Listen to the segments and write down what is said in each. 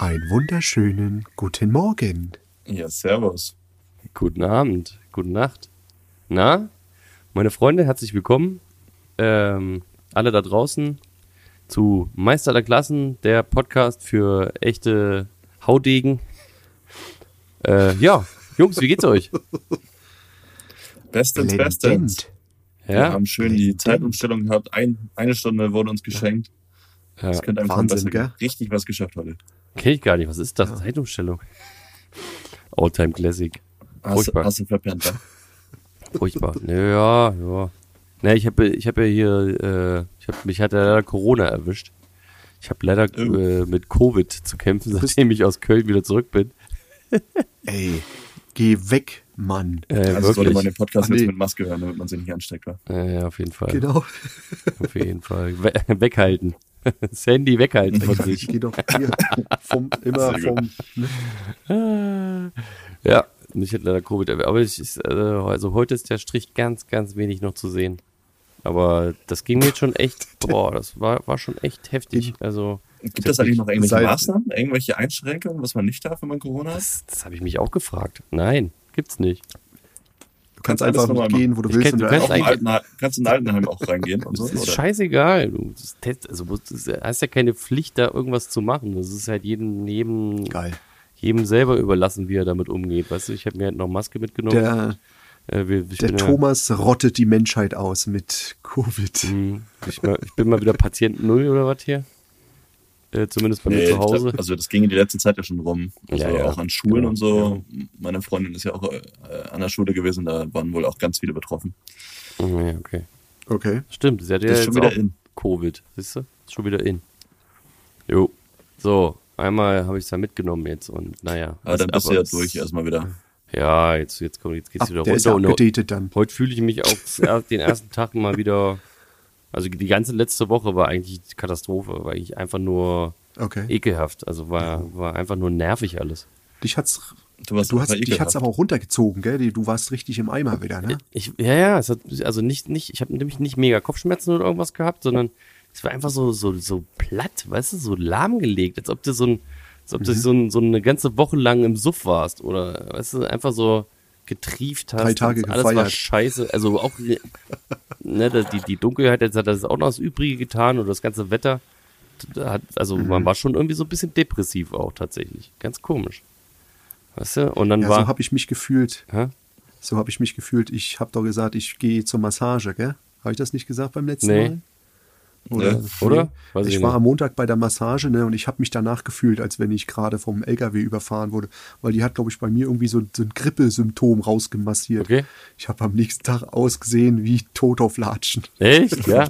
Einen wunderschönen guten Morgen. Ja, servus. Guten Abend, gute Nacht. Na, meine Freunde, herzlich willkommen. Ähm, alle da draußen zu Meister der Klassen, der Podcast für echte Haudegen. Äh, ja, Jungs, wie geht's euch? Bestens, bestens. Blendend. Wir Ja, haben schön die Zeitumstellung gehabt. Ein, eine Stunde wurde uns geschenkt. ja Das könnte einfach Wahnsinn, besser gell? Richtig was geschafft heute. Kenne ich gar nicht. Was ist das? Zeitumstellung. Alltime Classic. Hast, Furchtbar. hast du verpennt, wa? Furchtbar. Ja, ja. Ne, ich habe ich hab ja hier, äh, ich hab, mich hat ja leider Corona erwischt. Ich habe leider Oh. äh, mit Covid zu kämpfen, seitdem ich aus Köln wieder zurück bin. Ey, geh weg, Mann. Äh, Also sollte man wirklich. den Podcast Ach, jetzt nee. mit Maske hören, damit man sich nicht ansteckt, wa? Äh, ja, auf jeden Fall. Genau. Auf jeden Fall. We weghalten. Das Handy weghalten von Ich sich. geh doch hier vom, immer vom, ne? Ja, mich hat leider Covid erwischt. Aber ich, ich, äh, also heute ist der Strich ganz, ganz wenig noch zu sehen. Aber das ging mir jetzt schon echt, boah, das war, war schon echt heftig. Also, Gibt es eigentlich noch irgendwelche Maßnahmen, irgendwelche Einschränkungen, was man nicht darf, wenn man Corona hat? das, das habe ich mich auch gefragt. Nein, gibt's nicht. Du kannst einfach nicht gehen, wo du Ich willst. kenn- und du kannst Auch Altenheim, kannst in Altenheim auch reingehen und so? Das ist oder? scheißegal. Du also, hast ja keine Pflicht, da irgendwas zu machen. Das ist halt jedem, jedem, Geil. jedem selber überlassen, wie er damit umgeht. Weißt du, ich habe mir halt noch Maske mitgenommen. Der, äh, wir, der bin ja- Thomas rottet die Menschheit aus mit Covid. Hm, Ich, mal, ich bin mal wieder Patient Null oder was hier. Äh, zumindest bei mir Nee, zu Hause. glaub, also das ging in die letzte Zeit ja schon rum. Also Ja, ja. auch an Schulen Genau. und so. Meine Freundin ist ja auch äh, an der Schule gewesen, da waren wohl auch ganz viele betroffen. Hm, ja, okay. Okay. Stimmt, sie hat ja Das ist jetzt schon wieder auch in. Covid. Siehst du? Ist schon wieder in. Jo. So, einmal habe ich es da mitgenommen jetzt und naja. Aber dann bist du ja durch erstmal wieder. Ja, jetzt, jetzt, komm, jetzt geht's Ab, wieder der ist ja runter. Und dann. heute fühle ich mich auch den ersten Tag mal wieder. Also die ganze letzte Woche war eigentlich Katastrophe, war eigentlich einfach nur Okay. ekelhaft. Also war, war einfach nur nervig alles. Dich hat's, Du warst du hast, dich hat's aber auch runtergezogen, gell? Du warst richtig im Eimer wieder, ne? Ich, ja, ja, es hat, also nicht, nicht, ich habe nämlich nicht mega Kopfschmerzen oder irgendwas gehabt, sondern es war einfach so, so, so platt, weißt du, so lahmgelegt, als ob du so ein, als ob du so, ein, so eine ganze Woche lang im Suff warst oder, weißt du, einfach so getrieft hast. Drei Tage und alles war gefeiert. scheiße, also auch, ne, die, die Dunkelheit, jetzt hat das auch noch das Übrige getan oder das ganze Wetter. Hat, also Mhm. man war schon irgendwie so ein bisschen depressiv auch tatsächlich. Ganz komisch. Weißt du? Und dann Ja, war. so habe ich mich gefühlt. Hä? So habe ich mich gefühlt. Ich habe doch gesagt, ich gehe zur Massage, gell? Habe ich das nicht gesagt beim letzten Nee. Mal? Ja. Oder? Weiß ich ich war nicht. am Montag bei der Massage ne, und ich habe mich danach gefühlt, als wenn ich gerade vom LKW überfahren wurde, weil die hat, glaube ich, bei mir irgendwie so, so ein Grippesymptom rausgemassiert. Okay. Ich habe am nächsten Tag ausgesehen wie tot auf Latschen. Echt? Ja.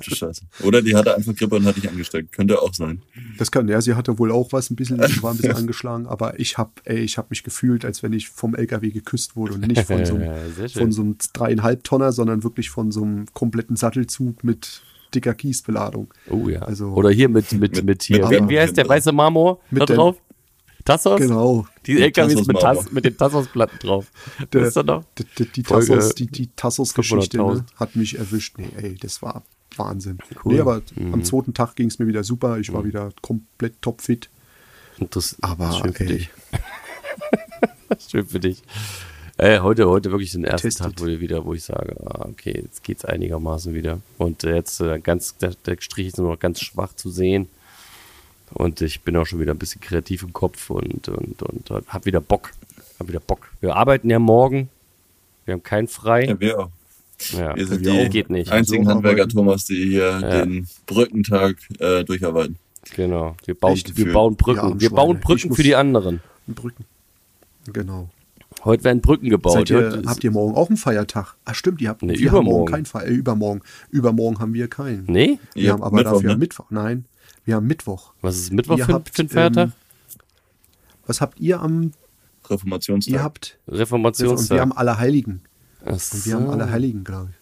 Oder die hatte einfach Grippe und hat dich angesteckt. Könnte auch sein. Das kann, ja, sie hatte wohl auch was, ein bisschen, war ein bisschen angeschlagen, aber ich habe, ey, ich habe mich gefühlt, als wenn ich vom LKW geküsst wurde und nicht von so einem, Ja, von so einem dreieinhalb Tonner, sondern wirklich von so einem kompletten Sattelzug mit dicker Kiesbeladung. Oh ja. Also- Oder hier mit, mit, mit, Mit- hier. mit wie, heißt der weiße Marmor Mit da drauf? Tassos? Genau. Die LKWs mit. Tass, mit den Tassos-Platten drauf. Der- Was ist da noch? Die, die, Tassos, die, die Tassos-Geschichte ne, 500.000. hat mich erwischt. Nee, ey, das war Wahnsinn. Cool. Nee, aber Mhm. am zweiten Tag ging es mir wieder super. Ich war wieder komplett topfit. Und das, Aber, ist schön für ey. dich. schön für dich. Äh, heute, heute wirklich den ersten. Tag, wo, ich wieder, wo ich sage, ah, okay, jetzt geht's einigermaßen wieder. Und äh, jetzt äh, ganz, der, der Strich ist nur noch ganz schwach zu sehen. Und ich bin auch schon wieder ein bisschen kreativ im Kopf und, und, und, hab wieder Bock. Hab wieder Bock. Wir arbeiten ja morgen. Wir haben keinen frei. Ja, wir auch. Ja, Wir sind die die geht nicht. einzigen So Handwerker, arbeiten. Thomas, die hier Ja. den Brückentag äh, durcharbeiten. Genau. Wir bauen, wir bauen Brücken. armen Wir bauen Brücken für die anderen. Brücken. Genau. Heute werden Brücken gebaut. Ihr, habt ihr morgen auch einen Feiertag? Ah, stimmt, ihr habt Nee, wir haben morgen übermorgen. keinen Feier. Äh, übermorgen. Übermorgen haben wir keinen. nee? Wir Ihr haben aber Mittwoch, dafür ne? Mittwoch. Nein, wir haben Mittwoch. Was ist Mittwoch für, habt, für ein Feiertag? ähm, Was habt ihr am, Reformationstag. ihr habt, und Reformationstag. wir haben Allerheiligen. Ach Und wir haben so. Allerheiligen, glaube ich.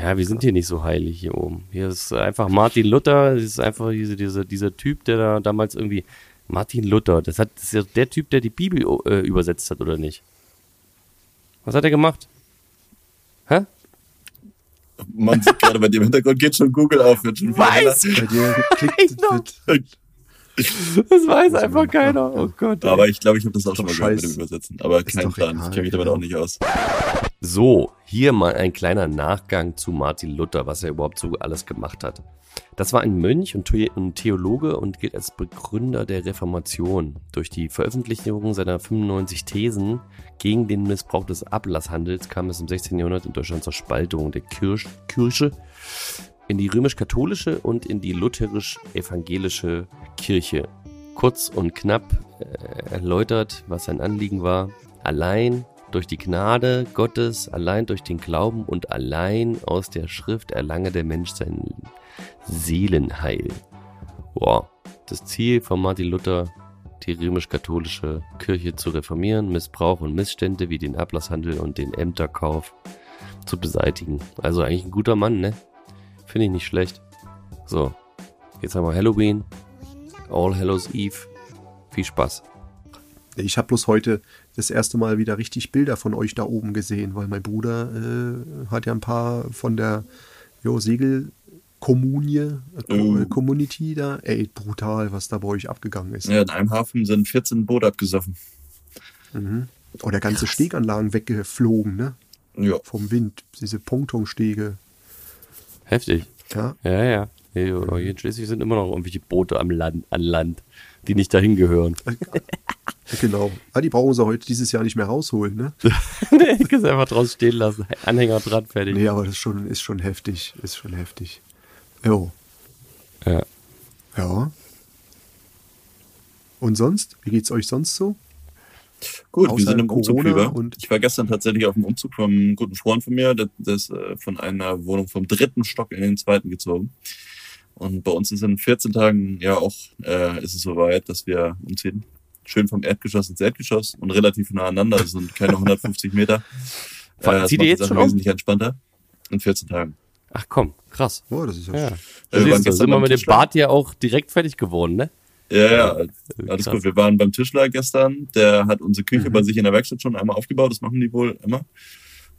Ja, wir sind hier nicht so heilig hier oben. Hier ist einfach Martin Luther, das ist einfach diese, diese, dieser Typ, der da damals irgendwie. Martin Luther, das, hat, das ist ja der Typ, der die Bibel äh, übersetzt hat, oder nicht? Was hat er gemacht? Hä? Man sieht gerade bei dem Hintergrund geht schon Google auf. Wird schon Weiß! Bei dir geklickt. Das weiß einfach keiner. Oh Gott. Aber ich glaube, ich habe das auch schon mal gehört mit dem Übersetzen. Aber Ist kein Plan. egal, Ich kenne mich damit auch nicht aus. So, hier mal ein kleiner Nachgang zu Martin Luther, was er überhaupt so alles gemacht hat. Das war ein Mönch und The- und Theologe und gilt als Begründer der Reformation. Durch die Veröffentlichung seiner 95 Thesen gegen den Missbrauch des Ablasshandels kam es im 16. Jahrhundert in Deutschland zur Spaltung der Kirch Kirche in die römisch-katholische und in die lutherisch-evangelische Kirche. Kurz und knapp äh, erläutert, was sein Anliegen war. Allein durch die Gnade Gottes, allein durch den Glauben und allein aus der Schrift erlange der Mensch sein Seelenheil. Wow. Das Ziel von Martin Luther, die römisch-katholische Kirche zu reformieren, Missbrauch und Missstände wie den Ablasshandel und den Ämterkauf zu beseitigen. Also eigentlich ein guter Mann, ne? Finde ich nicht schlecht. So, jetzt haben wir Halloween, All Hallows Eve. Viel Spaß. Ich habe bloß heute das erste Mal wieder richtig Bilder von euch da oben gesehen, weil mein Bruder äh, hat ja ein paar von der jo, Segelkommunie, äh, Oh. Community da. Ey, brutal, was da bei euch abgegangen ist. Ja, in einem Hafen sind 14 Boote abgesoffen. Oh, der ganze Steganlagen weggeflogen, ne? Ja. Vom Wind. Diese Pontonstege. Heftig. Ja, Ja, ja. Hier in Schleswig sind immer noch irgendwelche Boote am Land, an Land, die nicht dahin gehören. genau. Ah, die brauchen sie heute dieses Jahr nicht mehr rausholen, ne? nee, die kannst du einfach draußen stehen lassen. Anhänger dran, fertig. Nee, aber das ist schon, ist schon heftig. Ist schon heftig. Jo. Ja. Ja. Und sonst? Wie geht's euch sonst so? Gut, Außer wir sind im Umzug Corona über. und- Ich war gestern tatsächlich auf dem Umzug vom einem guten Freund von mir, das, das äh, von einer Wohnung vom dritten Stock in den zweiten gezogen. Und bei uns ist in 14 Tagen ja auch äh, ist es soweit, dass wir umziehen. Schön vom Erdgeschoss ins Erdgeschoss und relativ nah aneinander, das sind keine 150 Meter. Äh, Zieht das ihr macht die jetzt schon um? wesentlich entspannter. In 14 Tagen. Ach komm, krass. Oh, das ist ja, Ja. Äh, wir gestern sind wir mit dem Tischler. Bad ja auch direkt fertig geworden, ne? Ja, ja, alles Krass. gut. Wir waren beim Tischler gestern. Der hat unsere Küche Mhm. bei sich in der Werkstatt schon einmal aufgebaut. Das machen die wohl immer.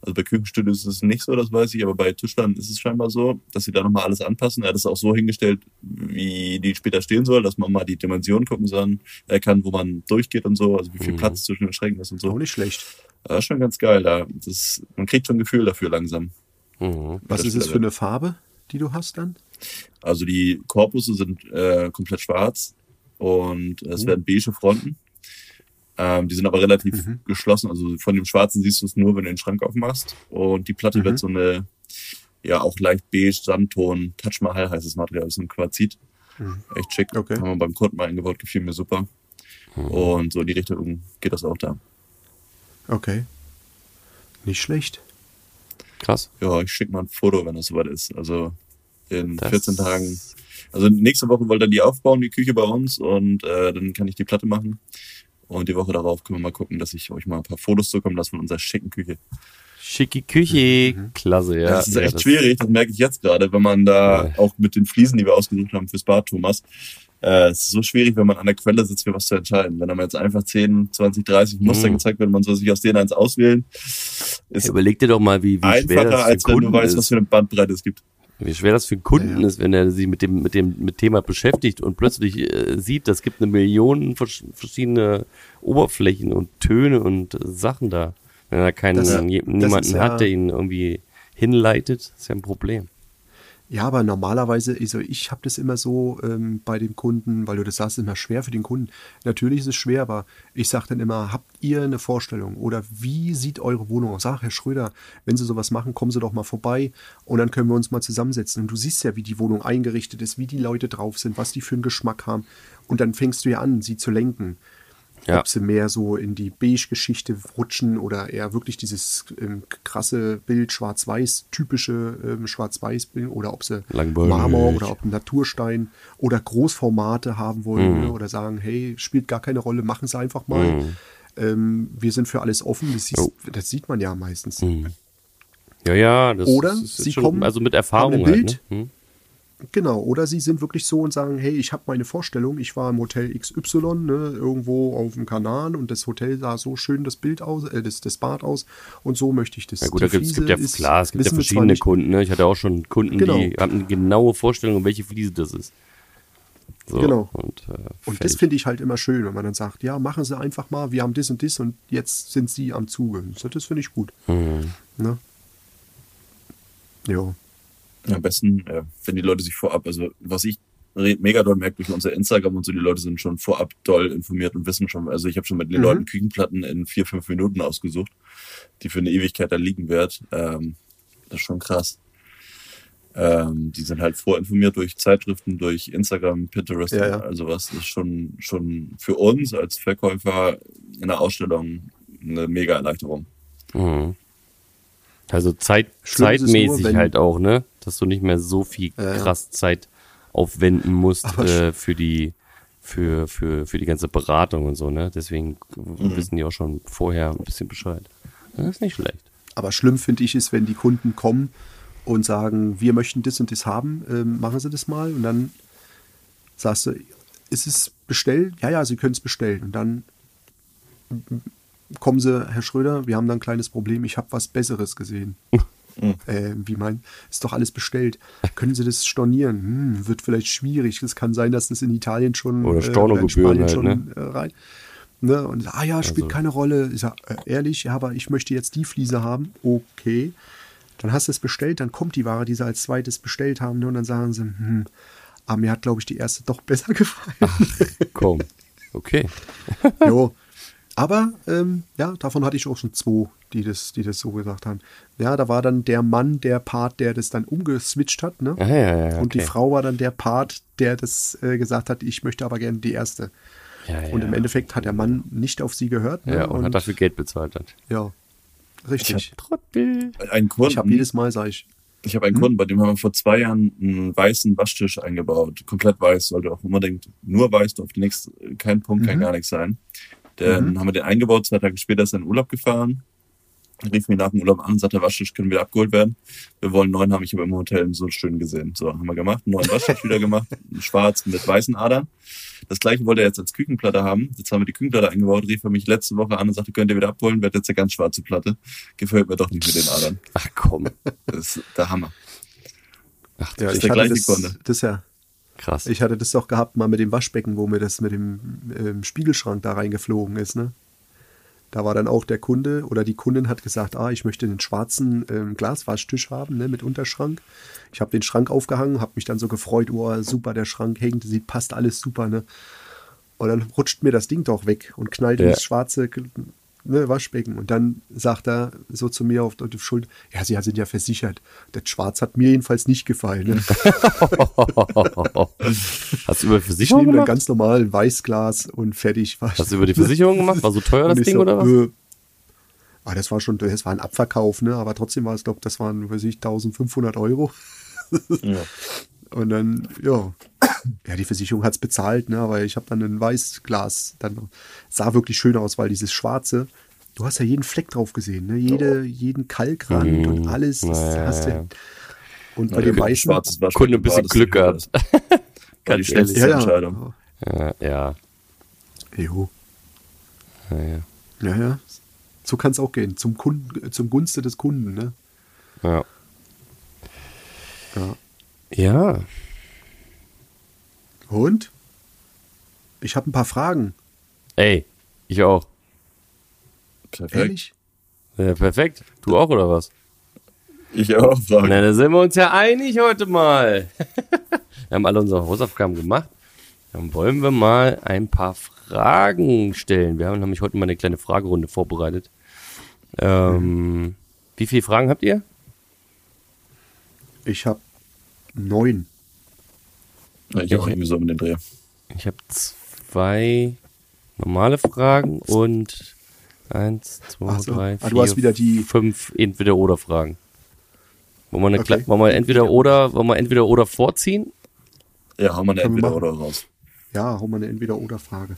Also bei Küchenstudios ist es nicht so, das weiß ich, aber bei Tischlern ist es scheinbar so, dass sie da nochmal alles anpassen. Er hat es auch so hingestellt, wie die später stehen soll, dass man mal die Dimensionen gucken soll, er kann, wo man durchgeht und so, also wie viel Mhm. Platz zwischen den Schränken ist und auch so. nicht schlecht. Das ist schon ganz geil. Da. Das, man kriegt schon ein Gefühl dafür langsam. Mhm. Was ist es für eine Farbe, die du hast dann? Also die Korpusse sind äh, komplett schwarz und es Oh. werden beige Fronten. Ähm, die sind aber relativ Mhm. geschlossen. Also von dem Schwarzen siehst du es nur, wenn du den Schrank aufmachst. Und die Platte Mhm. wird so eine, ja auch leicht beige, Sandton, Touch Mahal heißt das Material, das ist ein Quarzit. Mhm. Echt schick. Okay. Haben wir beim Kunden mal eingebaut, gefiel mir super. Und so in die Richtung geht das auch da. Okay. Nicht schlecht. Krass. Ja, ich schicke mal ein Foto, wenn das soweit ist. Also in Das- 14 Tagen Also nächste Woche wollte er die aufbauen, die Küche bei uns, und äh, dann kann ich die Platte machen. Und die Woche darauf können wir mal gucken, dass ich euch mal ein paar Fotos zukommen lasse von unserer schicken Küche. Schicki Küche. Klasse, ja. das ist ja, echt schwierig, das merke ich jetzt gerade, wenn man da Ja. auch mit den Fliesen, die wir ausgesucht haben fürs Bad, Thomas, äh, es ist so schwierig, wenn man an der Quelle sitzt, für was zu entscheiden. Wenn einem jetzt einfach 10, 20, 30 Muster Mhm. gezeigt werden, man soll sich aus denen eins auswählen, ist Überleg dir doch mal, wie, wie schwer einfacher, das für als wenn du weißt, was ist. für eine Bandbreite es gibt. Wie schwer das für einen Kunden Ja, ja. ist, wenn er sich mit dem, mit dem mit Thema beschäftigt und plötzlich äh, sieht, es gibt eine Million vers verschiedene Oberflächen und Töne und äh, Sachen da. Wenn er keinen, Das- das niemanden ist ja- hat, der ihn irgendwie hinleitet, ist ja ein Problem. Ja, aber normalerweise, also ich habe das immer so ähm, bei den Kunden, weil du das sagst, ist immer schwer für den Kunden. Natürlich ist es schwer, aber ich sage dann immer, habt ihr eine Vorstellung oder wie sieht eure Wohnung aus? Sag, Herr Schröder, wenn Sie sowas machen, kommen Sie doch mal vorbei und dann können wir uns mal zusammensetzen. Und du siehst ja, wie die Wohnung eingerichtet ist, wie die Leute drauf sind, was die für einen Geschmack haben. Und dann fängst du ja an, sie zu lenken. Ja. Ob sie mehr so in die Beige-Geschichte rutschen oder eher wirklich dieses ähm, krasse Bild, schwarz-weiß, typische ähm, schwarz-weiß-Bild oder ob sie Langweilig. Marmor oder ob Naturstein oder Großformate haben wollen Mhm. ne? oder sagen, hey, spielt gar keine Rolle, machen sie einfach mal. Ähm, wir sind für alles offen, das, siehst, Jo. das sieht man ja meistens. Ja, ja, das Oder ist, ist sie schon, kommen, also mit haben Erfahrung ein halt, Bild. ne? Genau, oder sie sind wirklich so und sagen, hey, ich habe meine Vorstellung, ich war im Hotel XY, ne, irgendwo auf dem Kanal und das Hotel sah so schön das Bild aus, äh, das, das Bad aus und so möchte ich das. Ja gut, da gibt, es gibt ja, ist- klar, es gibt ja verschiedene. Kunden, ne? Ich hatte auch schon Kunden, Genau. die hatten eine genaue Vorstellung, um welche Fliese das ist. So, Genau. Und, äh, Und das finde ich halt immer schön, wenn man dann sagt, ja, machen Sie einfach mal, wir haben das und das und jetzt sind Sie am Zuge. Das finde ich gut. Mhm. Ne? Ja. Am besten, äh, wenn die Leute sich vorab, also was ich mega doll merke durch unser Instagram und so, die Leute sind schon vorab doll informiert und wissen schon, also ich habe schon mit den Mhm. Leuten Küchenplatten in vier, fünf Minuten ausgesucht, die für eine Ewigkeit da liegen wird. Ähm, das ist schon krass. Ähm, die sind halt vorinformiert durch Zeitschriften, durch Instagram, Pinterest, Ja, ja. also was ist schon, schon für uns als Verkäufer in der Ausstellung eine mega Erleichterung. Mhm. Also Zeit, Schlimm nur, zeitmäßig wenn- halt auch, ne? Dass du nicht mehr so viel krass Zeit aufwenden musst äh, für die für, für, für die ganze Beratung und so, ne? Deswegen wissen die auch schon vorher ein bisschen Bescheid. Das ist nicht schlecht. Aber schlimm finde ich es, wenn die Kunden kommen und sagen, wir möchten das und das haben, ähm, machen Sie das mal. Und dann sagst du, ist es bestellt? Ja, ja, Sie können es bestellen. Und dann kommen Sie, Herr Schröder, wir haben da ein kleines Problem, ich habe was Besseres gesehen. äh, wie mein, ist doch alles bestellt. Können Sie das stornieren? Hm, wird vielleicht schwierig. Es kann sein, dass das in Italien schon Oder äh, Stornogebühren in Spanien halt, schon äh, rein. Ne? Und ah ja, spielt Also- keine Rolle. Ich sag, äh, ehrlich, ja, aber ich möchte jetzt die Fliese haben. Okay. Dann hast du es bestellt, dann kommt die Ware, die sie als zweites bestellt haben, ne? und dann sagen sie, hm, aber mir hat, glaube ich, die erste doch besser gefallen. Komm. Okay. jo. Aber ähm, ja, davon hatte ich auch schon zwei, die das, die das so gesagt haben. Ja, da war dann der Mann der Part, der das dann umgeswitcht hat, ne? Ah, ja, ja, ja, Und die okay. Frau war dann der Part, der das äh, gesagt hat, ich möchte aber gerne die erste. Ja, ja. Und im Endeffekt hat der Mann nicht auf sie gehört. Ne? Ja, und, hat dafür Geld bezahlt hat. Ja, richtig. Trottel. Ein Kunden, Ich habe jedes Mal, sage ich, Ich habe einen Kunden, bei dem haben wir vor zwei Jahren einen weißen Waschtisch eingebaut. Komplett weiß, sollte auch unbedingt nur weiß, durfte nichts, kein Punkt, kann gar nichts sein. Dann haben wir den eingebaut, zwei Tage später ist er in den Urlaub gefahren. Rief mich nach dem Urlaub an, sagte, der Waschtisch können wieder abgeholt werden. Wir wollen neuen haben, ich habe im Hotel so schön gesehen. So, haben wir gemacht, einen neuen Waschtisch wieder gemacht, schwarz mit weißen Adern. Das gleiche wollte er jetzt als Küchenplatte haben. Jetzt haben wir die Küchenplatte eingebaut, rief er mich letzte Woche an und sagte, könnt ihr wieder abholen, wird jetzt eine ganz schwarze Platte. Gefällt mir doch nicht mit den Adern. Ach komm. Das ist der Hammer. Ach, ja, ist ich der gleiche das, Kunde. das ja, krass. ich hatte das doch gehabt mal mit dem Waschbecken, wo mir das mit dem ähm, Spiegelschrank da reingeflogen ist, ne? Da war dann auch der Kunde oder die Kundin hat gesagt, ah, ich möchte einen schwarzen ähm, Glaswaschtisch haben, ne, mit Unterschrank. Ich habe den Schrank aufgehangen, habe mich dann so gefreut, oh, super, der Schrank hängt, sieht, passt alles super, ne? Und dann rutscht mir das Ding doch weg und knallt Ja. ins schwarze ne, Waschbecken. Und dann sagt er so zu mir auf die Schulter, ja, Sie sind ja versichert. Das Schwarz hat mir jedenfalls nicht gefallen. Ne? Hast du über Ich Versicherung gemacht? ganz normal Weißglas und fertig. War Hast du über die Versicherung gemacht? War so teuer das Ding so, oder was? äh, ah, das war schon, das war ein Abverkauf, ne? aber trotzdem war es, glaube das waren, weiß ich, 1500 Euro. Ja. Und dann, ja, ja, die Versicherung hat es bezahlt, ne? aber ich habe dann ein Weißglas, dann sah wirklich schön aus, weil dieses Schwarze, du hast ja jeden Fleck drauf gesehen, ne? Jede, jeden Kalkrand und alles, das Ja, ja, hast du. Und bei Ja, dem Weißen, schwarzes Waschbecken Kunde ein bisschen war, Glück war gehabt. war die Ganz schnellste ja, ja, Entscheidung. Ja, ja. jo, ja, ja. ja, ja, so kann es auch gehen, zum Kunden, zum Gunste des Kunden, ne? Ja. Ja. Ja. Und? Ich habe ein paar Fragen. Ey, ich auch. Perfekt. Ehrlich? Ja, perfekt. Du auch oder was? Ich auch, Frage. Na, da sind wir uns ja einig heute mal. wir haben alle unsere Hausaufgaben gemacht. Dann wollen wir mal ein paar Fragen stellen. Wir haben nämlich heute mal eine kleine Fragerunde vorbereitet. Ähm, Wie viele Fragen habt ihr? Ich habe neun. Ich auch irgendwie so mit den Dreh. Ich habe zwei normale Fragen und eins, zwei, so. drei, Ah, vier, du hast wieder die- fünf Entweder-Oder-Fragen. Wollen wir, eine Okay. Wollen wir entweder oder, wollen wir entweder oder vorziehen? Ja, hau mal eine wir entweder oder raus. Ja, hau mal eine Entweder-Oder-Frage.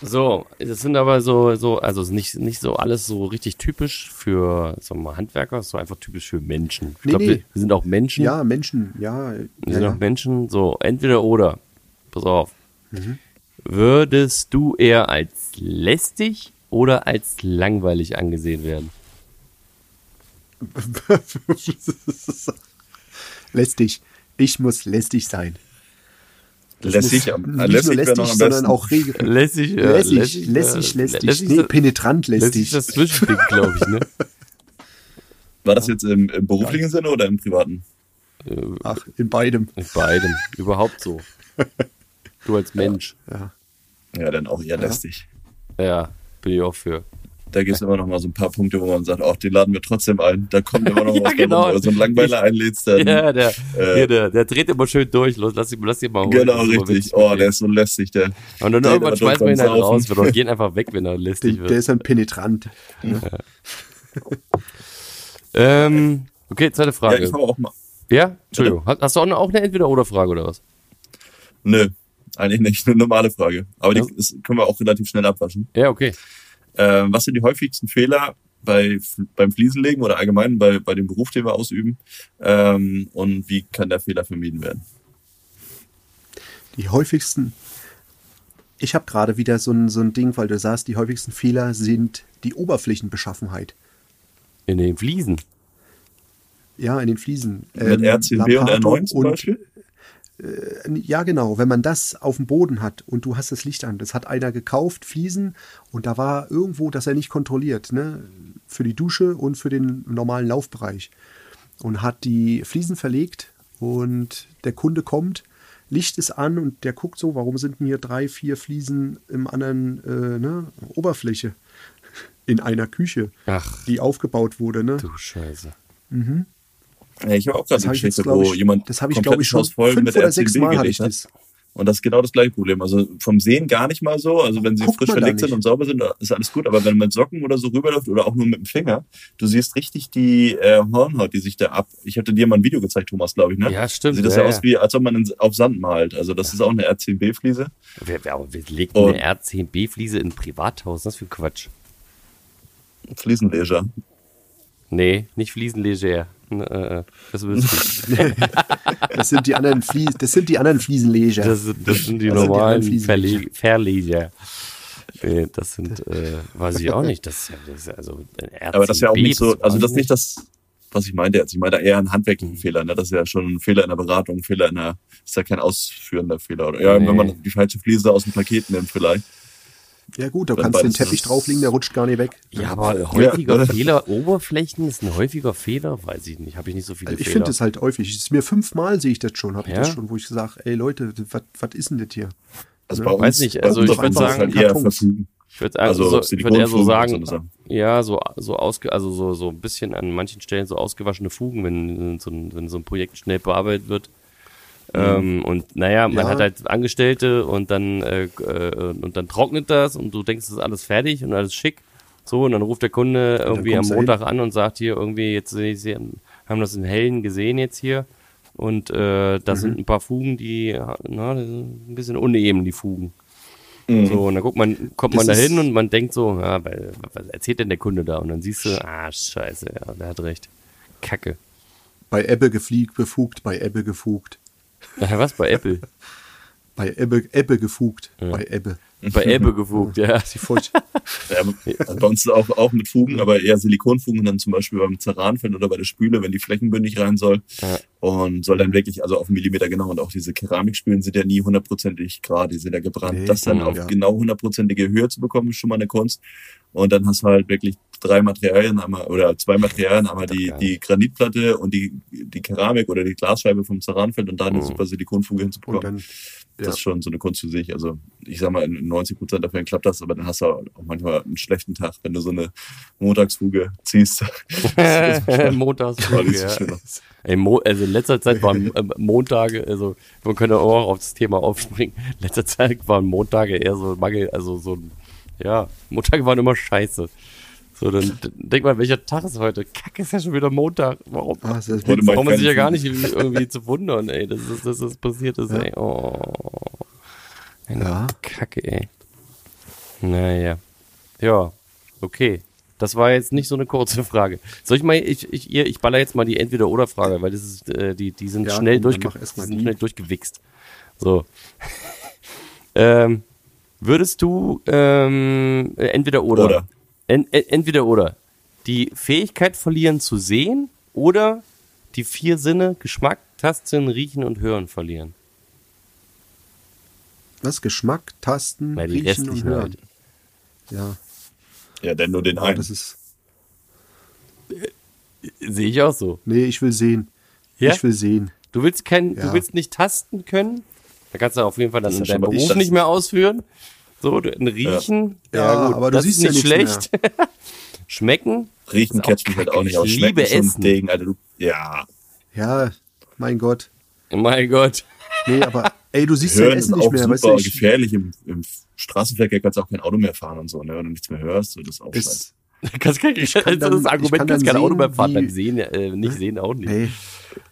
So, das sind aber so, so, also nicht, nicht so alles so richtig typisch für, sagen wir mal, Handwerker, so einfach typisch für Menschen. Ich Nee, glaube, nee. wir, wir sind auch Menschen. Ja, Menschen, ja. Wir ja, sind ja. auch Menschen. So, entweder oder. Pass auf. Mhm. Würdest du eher als lästig oder als langweilig angesehen werden? lästig. Ich muss lästig sein. Das Lässig, muss nicht lässig lästig, noch am sondern besten. auch regel. Lässig, äh, lässig, lässig, lässig, äh, lästig. lässig nee, ist- penetrant lässig lästig. ist das Zwischending, glaube ich, ne? War das jetzt im, im beruflichen Sinne oder im privaten? Ach, in beidem. In beidem. Überhaupt so. Du als Mensch. Ja. Ja, dann auch eher lästig. Ja, bin ich auch für. Da gibt es immer noch mal so ein paar Punkte, wo man sagt, ach, den laden wir trotzdem ein. Da kommt immer noch Ja, was genau. Wenn du so einen Langweiler einlädst, dann... Ja, der, äh, hier, der, der dreht immer schön durch. Los, lass ihn, lass ihn mal holen. Genau, richtig. Oh, der ist so lästig, der. Und dann irgendwann schmeißen wir ihn halt raus. Wir gehen einfach weg, wenn er lästig Der, der wird. ist ein Penetrant. Ähm, okay, zweite Ja, Frage. ich habe auch mal... Ja? Entschuldigung. Hast, hast du auch eine, auch eine Entweder-Oder-Frage oder was? Nö, eigentlich nicht. Eine normale Frage. Aber Ja. die können wir auch relativ schnell abwaschen. Ja, okay. Ähm, was sind die häufigsten Fehler bei, beim Fliesenlegen oder allgemein bei, bei dem Beruf, den wir ausüben? Ähm, und wie kann der Fehler vermieden werden? Die häufigsten. Ich habe gerade wieder so ein, so ein Ding, weil du sagst, die häufigsten Fehler sind die Oberflächenbeschaffenheit. In den Fliesen. Ja, in den Fliesen. Mit Ähm, RCB und Lapato R9 zum Beispiel? Ja, genau. Wenn man das auf dem Boden hat und du hast das Licht an, das hat einer gekauft, Fliesen, und da war irgendwo, dass er nicht kontrolliert, ne? Für die Dusche und für den normalen Laufbereich. Und hat die Fliesen verlegt und der Kunde kommt, Licht ist an und der guckt so, warum sind denn hier drei, vier Fliesen im anderen äh, ne? Oberfläche in einer Küche, Ach, die aufgebaut wurde, ne? du Scheiße. Ja, ich habe auch gerade Das eine habe Geschichte, glaube wo ich, jemand das habe ich, glaube ich, schon Haus voll fünf mit oder RCB sechs Mal hatte ich das. Und das ist genau das gleiche Problem. Also vom Sehen gar nicht mal so. Also wenn sie Guckt frisch verlegt sind und sauber sind, ist alles gut. Aber wenn man mit Socken oder so rüberläuft oder auch nur mit dem Finger, du siehst richtig die äh, Hornhaut, die sich da ab. Ich hatte dir mal ein Video gezeigt, Thomas, glaube ich, ne? Ja, stimmt. Sieht das ja, ja, aus wie, als ob man in, auf Sand malt. Also das ist auch eine R10B-Fliese. Wer, wer, wer legt Und- eine R10B-Fliese in ein Privathaus? Das ist für Quatsch. Fliesenleger. Nee, nicht Fliesenleger. Äh, äh, Das ich. Das sind die anderen, Flie das sind die anderen Fliesenleger. Das sind, das sind die Das sind die normalen Verle Verleger. Nee, das sind, äh, weiß ich auch nicht. Das ist ja, das ist ja also ein Aber das ist ja auch RCB, nicht so, also das ist nicht das, was ich meinte jetzt. Ich meine da eher einen handwerklichen Fehler, ne? Das ist ja schon ein Fehler in der Beratung, ein Fehler in der, ist ja kein ausführender Fehler. Oder ja, Nee. wenn man die falsche Fliese aus dem Paket nimmt vielleicht. Ja gut, da kannst du den Teppich drauflegen, der rutscht gar nicht weg. Ja, aber häufiger Ja. Fehler, Oberflächen ist ein häufiger Fehler, weiß ich nicht. Habe ich nicht so viele Also ich Fehler. finde das halt häufig. Es ist mir fünfmal sehe ich das schon, habe ich Ja? das schon, wo ich sage, ey Leute, was ist denn das hier? Also Ja, bei uns, weiß nicht, also ich auf würd jeden Fall ist sagen, halt. Ich würde Also also, so, ich würd eher so sagen, Sache. ja, so, so ausge, also so, so ein bisschen an manchen Stellen so ausgewaschene Fugen, wenn so ein, wenn so ein Projekt schnell bearbeitet wird. Ähm, und naja, man Ja. hat halt Angestellte und dann äh, äh, und dann trocknet das und du denkst, es ist alles fertig und alles schick. So, und dann ruft der Kunde irgendwie am Montag an und sagt hier irgendwie, jetzt sie haben das in Hellen gesehen jetzt hier. Und äh, da sind ein paar Fugen, die, na, ein bisschen uneben, die Fugen. So, und dann guckt man, kommt man Das da hin und man denkt so, ja, weil, was erzählt denn der Kunde da? Und dann siehst du, ah, scheiße, ja, der hat recht. Kacke. Bei Ebbe gefliegt, befugt, bei Ebbe gefugt. Ja, was bei Apple? Bei Ebbe, Ebbe gefugt, bei Ebbe. Bei Apple gefugt, ja. Die Furcht. Ja, bei uns ist auch, auch mit Fugen, aber eher Silikonfugen dann zum Beispiel beim Zeranfeld oder bei der Spüle, wenn die flächenbündig rein soll. Ja. Und soll dann wirklich, also auf einen Millimeter genau. Und auch diese Keramikspülen sind ja nie hundertprozentig gerade, die sind ja gebrannt. Nee, das dann ja. auf genau hundertprozentige Höhe zu bekommen, ist schon mal eine Kunst. Und dann hast du halt wirklich drei Materialien, einmal, oder zwei Materialien, einmal die, die Granitplatte und die, die Keramik oder die Glasscheibe vom Zeranfeld und da eine Mhm. super Silikonfuge hinzubekommen. Dann, Das ja. ist schon so eine Kunst für sich. Also ich sag mal, in 90 Prozent der klappt das, aber dann hast du auch manchmal einen schlechten Tag, wenn du so eine Montagsfuge ziehst. Montagsfuge, Das ist ja. Ey, Mo also in letzter Zeit waren äh, Montage, also man könnte auch auf das Thema aufspringen. In letzter Zeit waren Montage eher so Mangel, also so ein Ja, Montage waren immer scheiße. So, dann denk mal, welcher Tag ist heute? Kacke, ist ja schon wieder Montag. Warum? Ah, das ist Braucht man sich ja gar nicht irgendwie zu wundern, ey, dass das, dass das passiert ist, ey. Oh. Eine Ja. Kacke, ey. Naja. Ja, okay. Das war jetzt nicht so eine kurze Frage. Soll ich mal, ich, ich, ihr, ich baller jetzt mal die Entweder-Oder-Frage, weil das ist, äh, die, die sind Ja, schnell, durchge sind die. schnell durchgewichst. So. ähm, würdest du ähm, äh, entweder oder, Oder. En, äh, entweder oder die Fähigkeit verlieren zu sehen oder die vier Sinne Geschmack, Tasten, Riechen und Hören verlieren? Was? Geschmack, Tasten, Riechen und Hören. halt. Ja, Ja, denn nur den ja, einen. das ist. Sehe ich auch so. Nee, ich will sehen. Ja? Ich will sehen. Du willst kein, Ja. du willst nicht tasten können. Da kannst du auf jeden Fall dann Das in ist ja deinem schon mal- Beruf nicht mehr ausführen. So, du- ein Riechen. Ja, aber du das siehst ist ja nicht nichts schlecht. Schmecken. Riechen catcht mich halt auch nicht aus. Ich Schmecken liebe Essen. Ding, Alter. Du, ja. Ja, mein Gott. Mein Gott. Nee, aber ey, du siehst ja Hören ist Essen nicht auch mehr. super Weißt du, ich, gefährlich. Im, Im Straßenverkehr kannst du auch kein Auto mehr fahren und so, ne? Wenn du nichts mehr hörst, so, das ist auch scheiße. ist, Kannst kein, kann also dann- das ich Argument kann kannst dann kein Auto mehr fahren. Beim Sehen, äh, nicht sehen auch nicht. ey,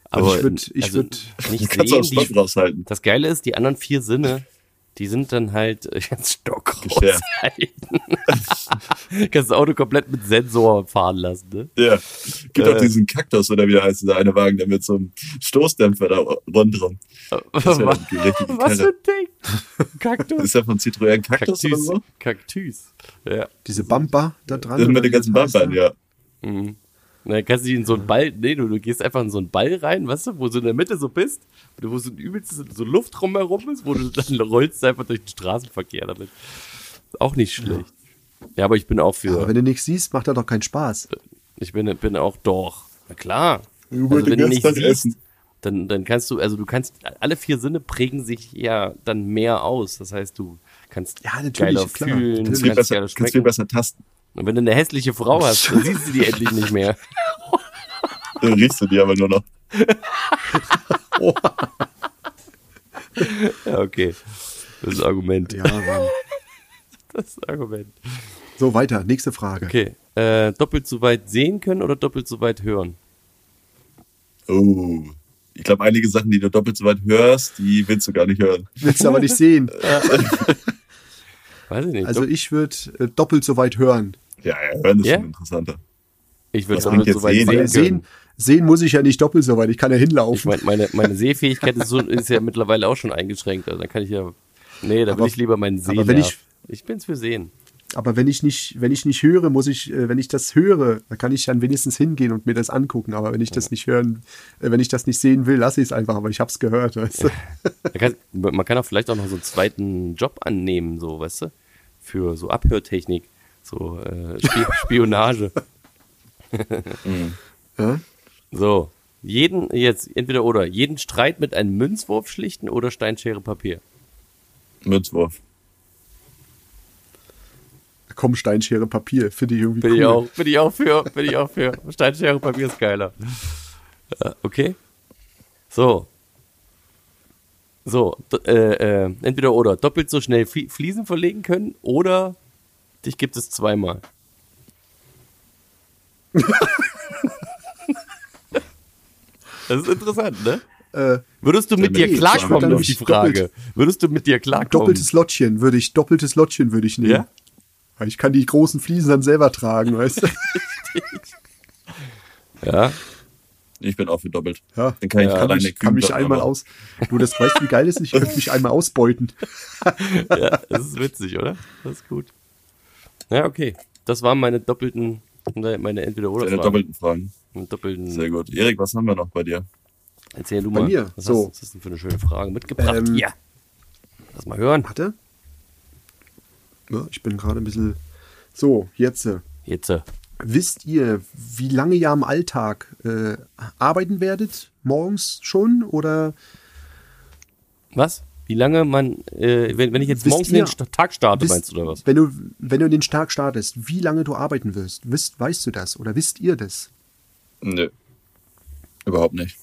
Aber ich würd- ich also, würd- nicht kannst du auch sehen. Die, raushalten. das Geile ist, die anderen vier Sinne, die sind dann halt äh, jetzt Stock Geschirr. raushalten. Kannst das Auto komplett mit Sensor fahren lassen, ne? Ja. Gibt Äh. auch diesen Kaktus, oder wie der heißt, dieser eine Wagen, der mit so einem Stoßdämpfer da ja Was, was für ein Ding? Kaktus? Ist ja von Citroën Kaktus oder Kaktus. so? Kaktus. Ja. diese Bumper da dran. Das oder mit den ganzen Bumpern, ja. Mhm. Na, dann kannst du in so einen Ball, nee, du, du gehst einfach in so einen Ball rein, weißt du, wo du in der Mitte so bist, wo so ein übelstes, so Luft drumherum ist, wo du dann rollst einfach durch den Straßenverkehr damit. Ist auch nicht schlecht. Ja, aber ich bin auch Ja, aber für, wenn du nichts siehst, macht das doch keinen Spaß. ich bin, bin auch doch. Na klar. Also wenn du nicht ganzen Tag siehst, dann, dann kannst du, also du kannst, alle vier Sinne prägen sich ja dann mehr aus. Das heißt, du kannst Ja, natürlich, geiler klar. fühlen, Kannst du Kannst viel, besser, kannst viel besser tasten. Und wenn du eine hässliche Frau hast, dann siehst du die endlich nicht mehr. Dann riechst du die aber nur noch. Ja, okay. Das ist ein Argument. Ja, Mann. Das ist ein Argument. So, weiter. Nächste Frage. Okay. Äh, doppelt so weit sehen können oder doppelt so weit hören? Oh. Ich glaube, einige Sachen, die du doppelt so weit hörst, die willst du gar nicht hören. Willst du aber nicht sehen. Weiß ich nicht. Also ich würde äh, doppelt so weit hören. Ja, ja hören ist Ja? schon interessanter. ich würde doppelt so weit sehen? sehen sehen, sehen muss ich ja nicht doppelt so weit. Ich kann ja Ich hinlaufen. meine, meine, Sehfähigkeit ist, so, ist ja mittlerweile auch schon eingeschränkt. Also dann kann ich ja. Nee, da will ich lieber meinen Sehen. aber wenn ich- ich bin's für Sehen. Aber wenn ich nicht, wenn ich nicht höre, muss ich, äh, wenn ich das höre, dann kann ich dann wenigstens hingehen und mir das angucken. Aber wenn ich das nicht hören, äh, wenn ich das nicht sehen will, lasse ich es einfach. Aber ich hab's gehört. Weißt du? Man kann, man kann auch vielleicht auch noch so einen zweiten Job annehmen, so, weißt du? Für so Abhörtechnik, so äh, Spi Spionage. Ja? So, jeden, jetzt entweder oder, jeden Streit mit einem Münzwurf schlichten oder Steinschere Papier. Münzwurf. Komm, Steinschere, Papier. Finde ich irgendwie Bin cool. ich auch, bin ich auch für, bin ich auch für. Steinschere Papier ist geiler. Äh, okay. So. So, äh, äh, entweder oder, doppelt so schnell Flie- Fliesen verlegen können oder dich gibt es zweimal. das ist interessant, ne? Äh, Würdest du mit Nee, dir klarkommen, ist die Frage. doppelt- Würdest du mit dir klarkommen? doppeltes Lottchen würde ich, doppeltes Lottchen würde ich nehmen. Ja? Weil ich kann die großen Fliesen dann selber tragen, weißt du? Ja, Ich bin auch für doppelt. Ja. Dann kann ich Ja, alleine ich kann mich einmal aber- aus. Du, das weißt du, wie geil ist? Ich könnte mich einmal ausbeuten. ja, das ist witzig, oder? Das ist gut. Ja, okay. Das waren meine doppelten, meine entweder oder Deine Fragen. doppelten Fragen. Doppelten. Sehr gut. Erik, was haben wir noch bei dir? Erzähl du Bei mal. mir, Was, so. hast, was hast du denn für eine schöne Frage mitgebracht? Ähm, ja. Lass mal hören. Warte. Ja, ich bin gerade ein bisschen. So, jetzt. Jetzt. Wisst ihr, wie lange ihr am Alltag äh, arbeiten werdet? Morgens schon? Oder Was? Wie lange man, äh, wenn, wenn ich jetzt Wisst morgens in ihr- den Tag starte, wisst, meinst du, oder was? Wenn du, wenn du den Tag startest, wie lange du arbeiten wirst? Wisst, weißt du das? Oder wisst ihr das? Nö. Überhaupt nicht.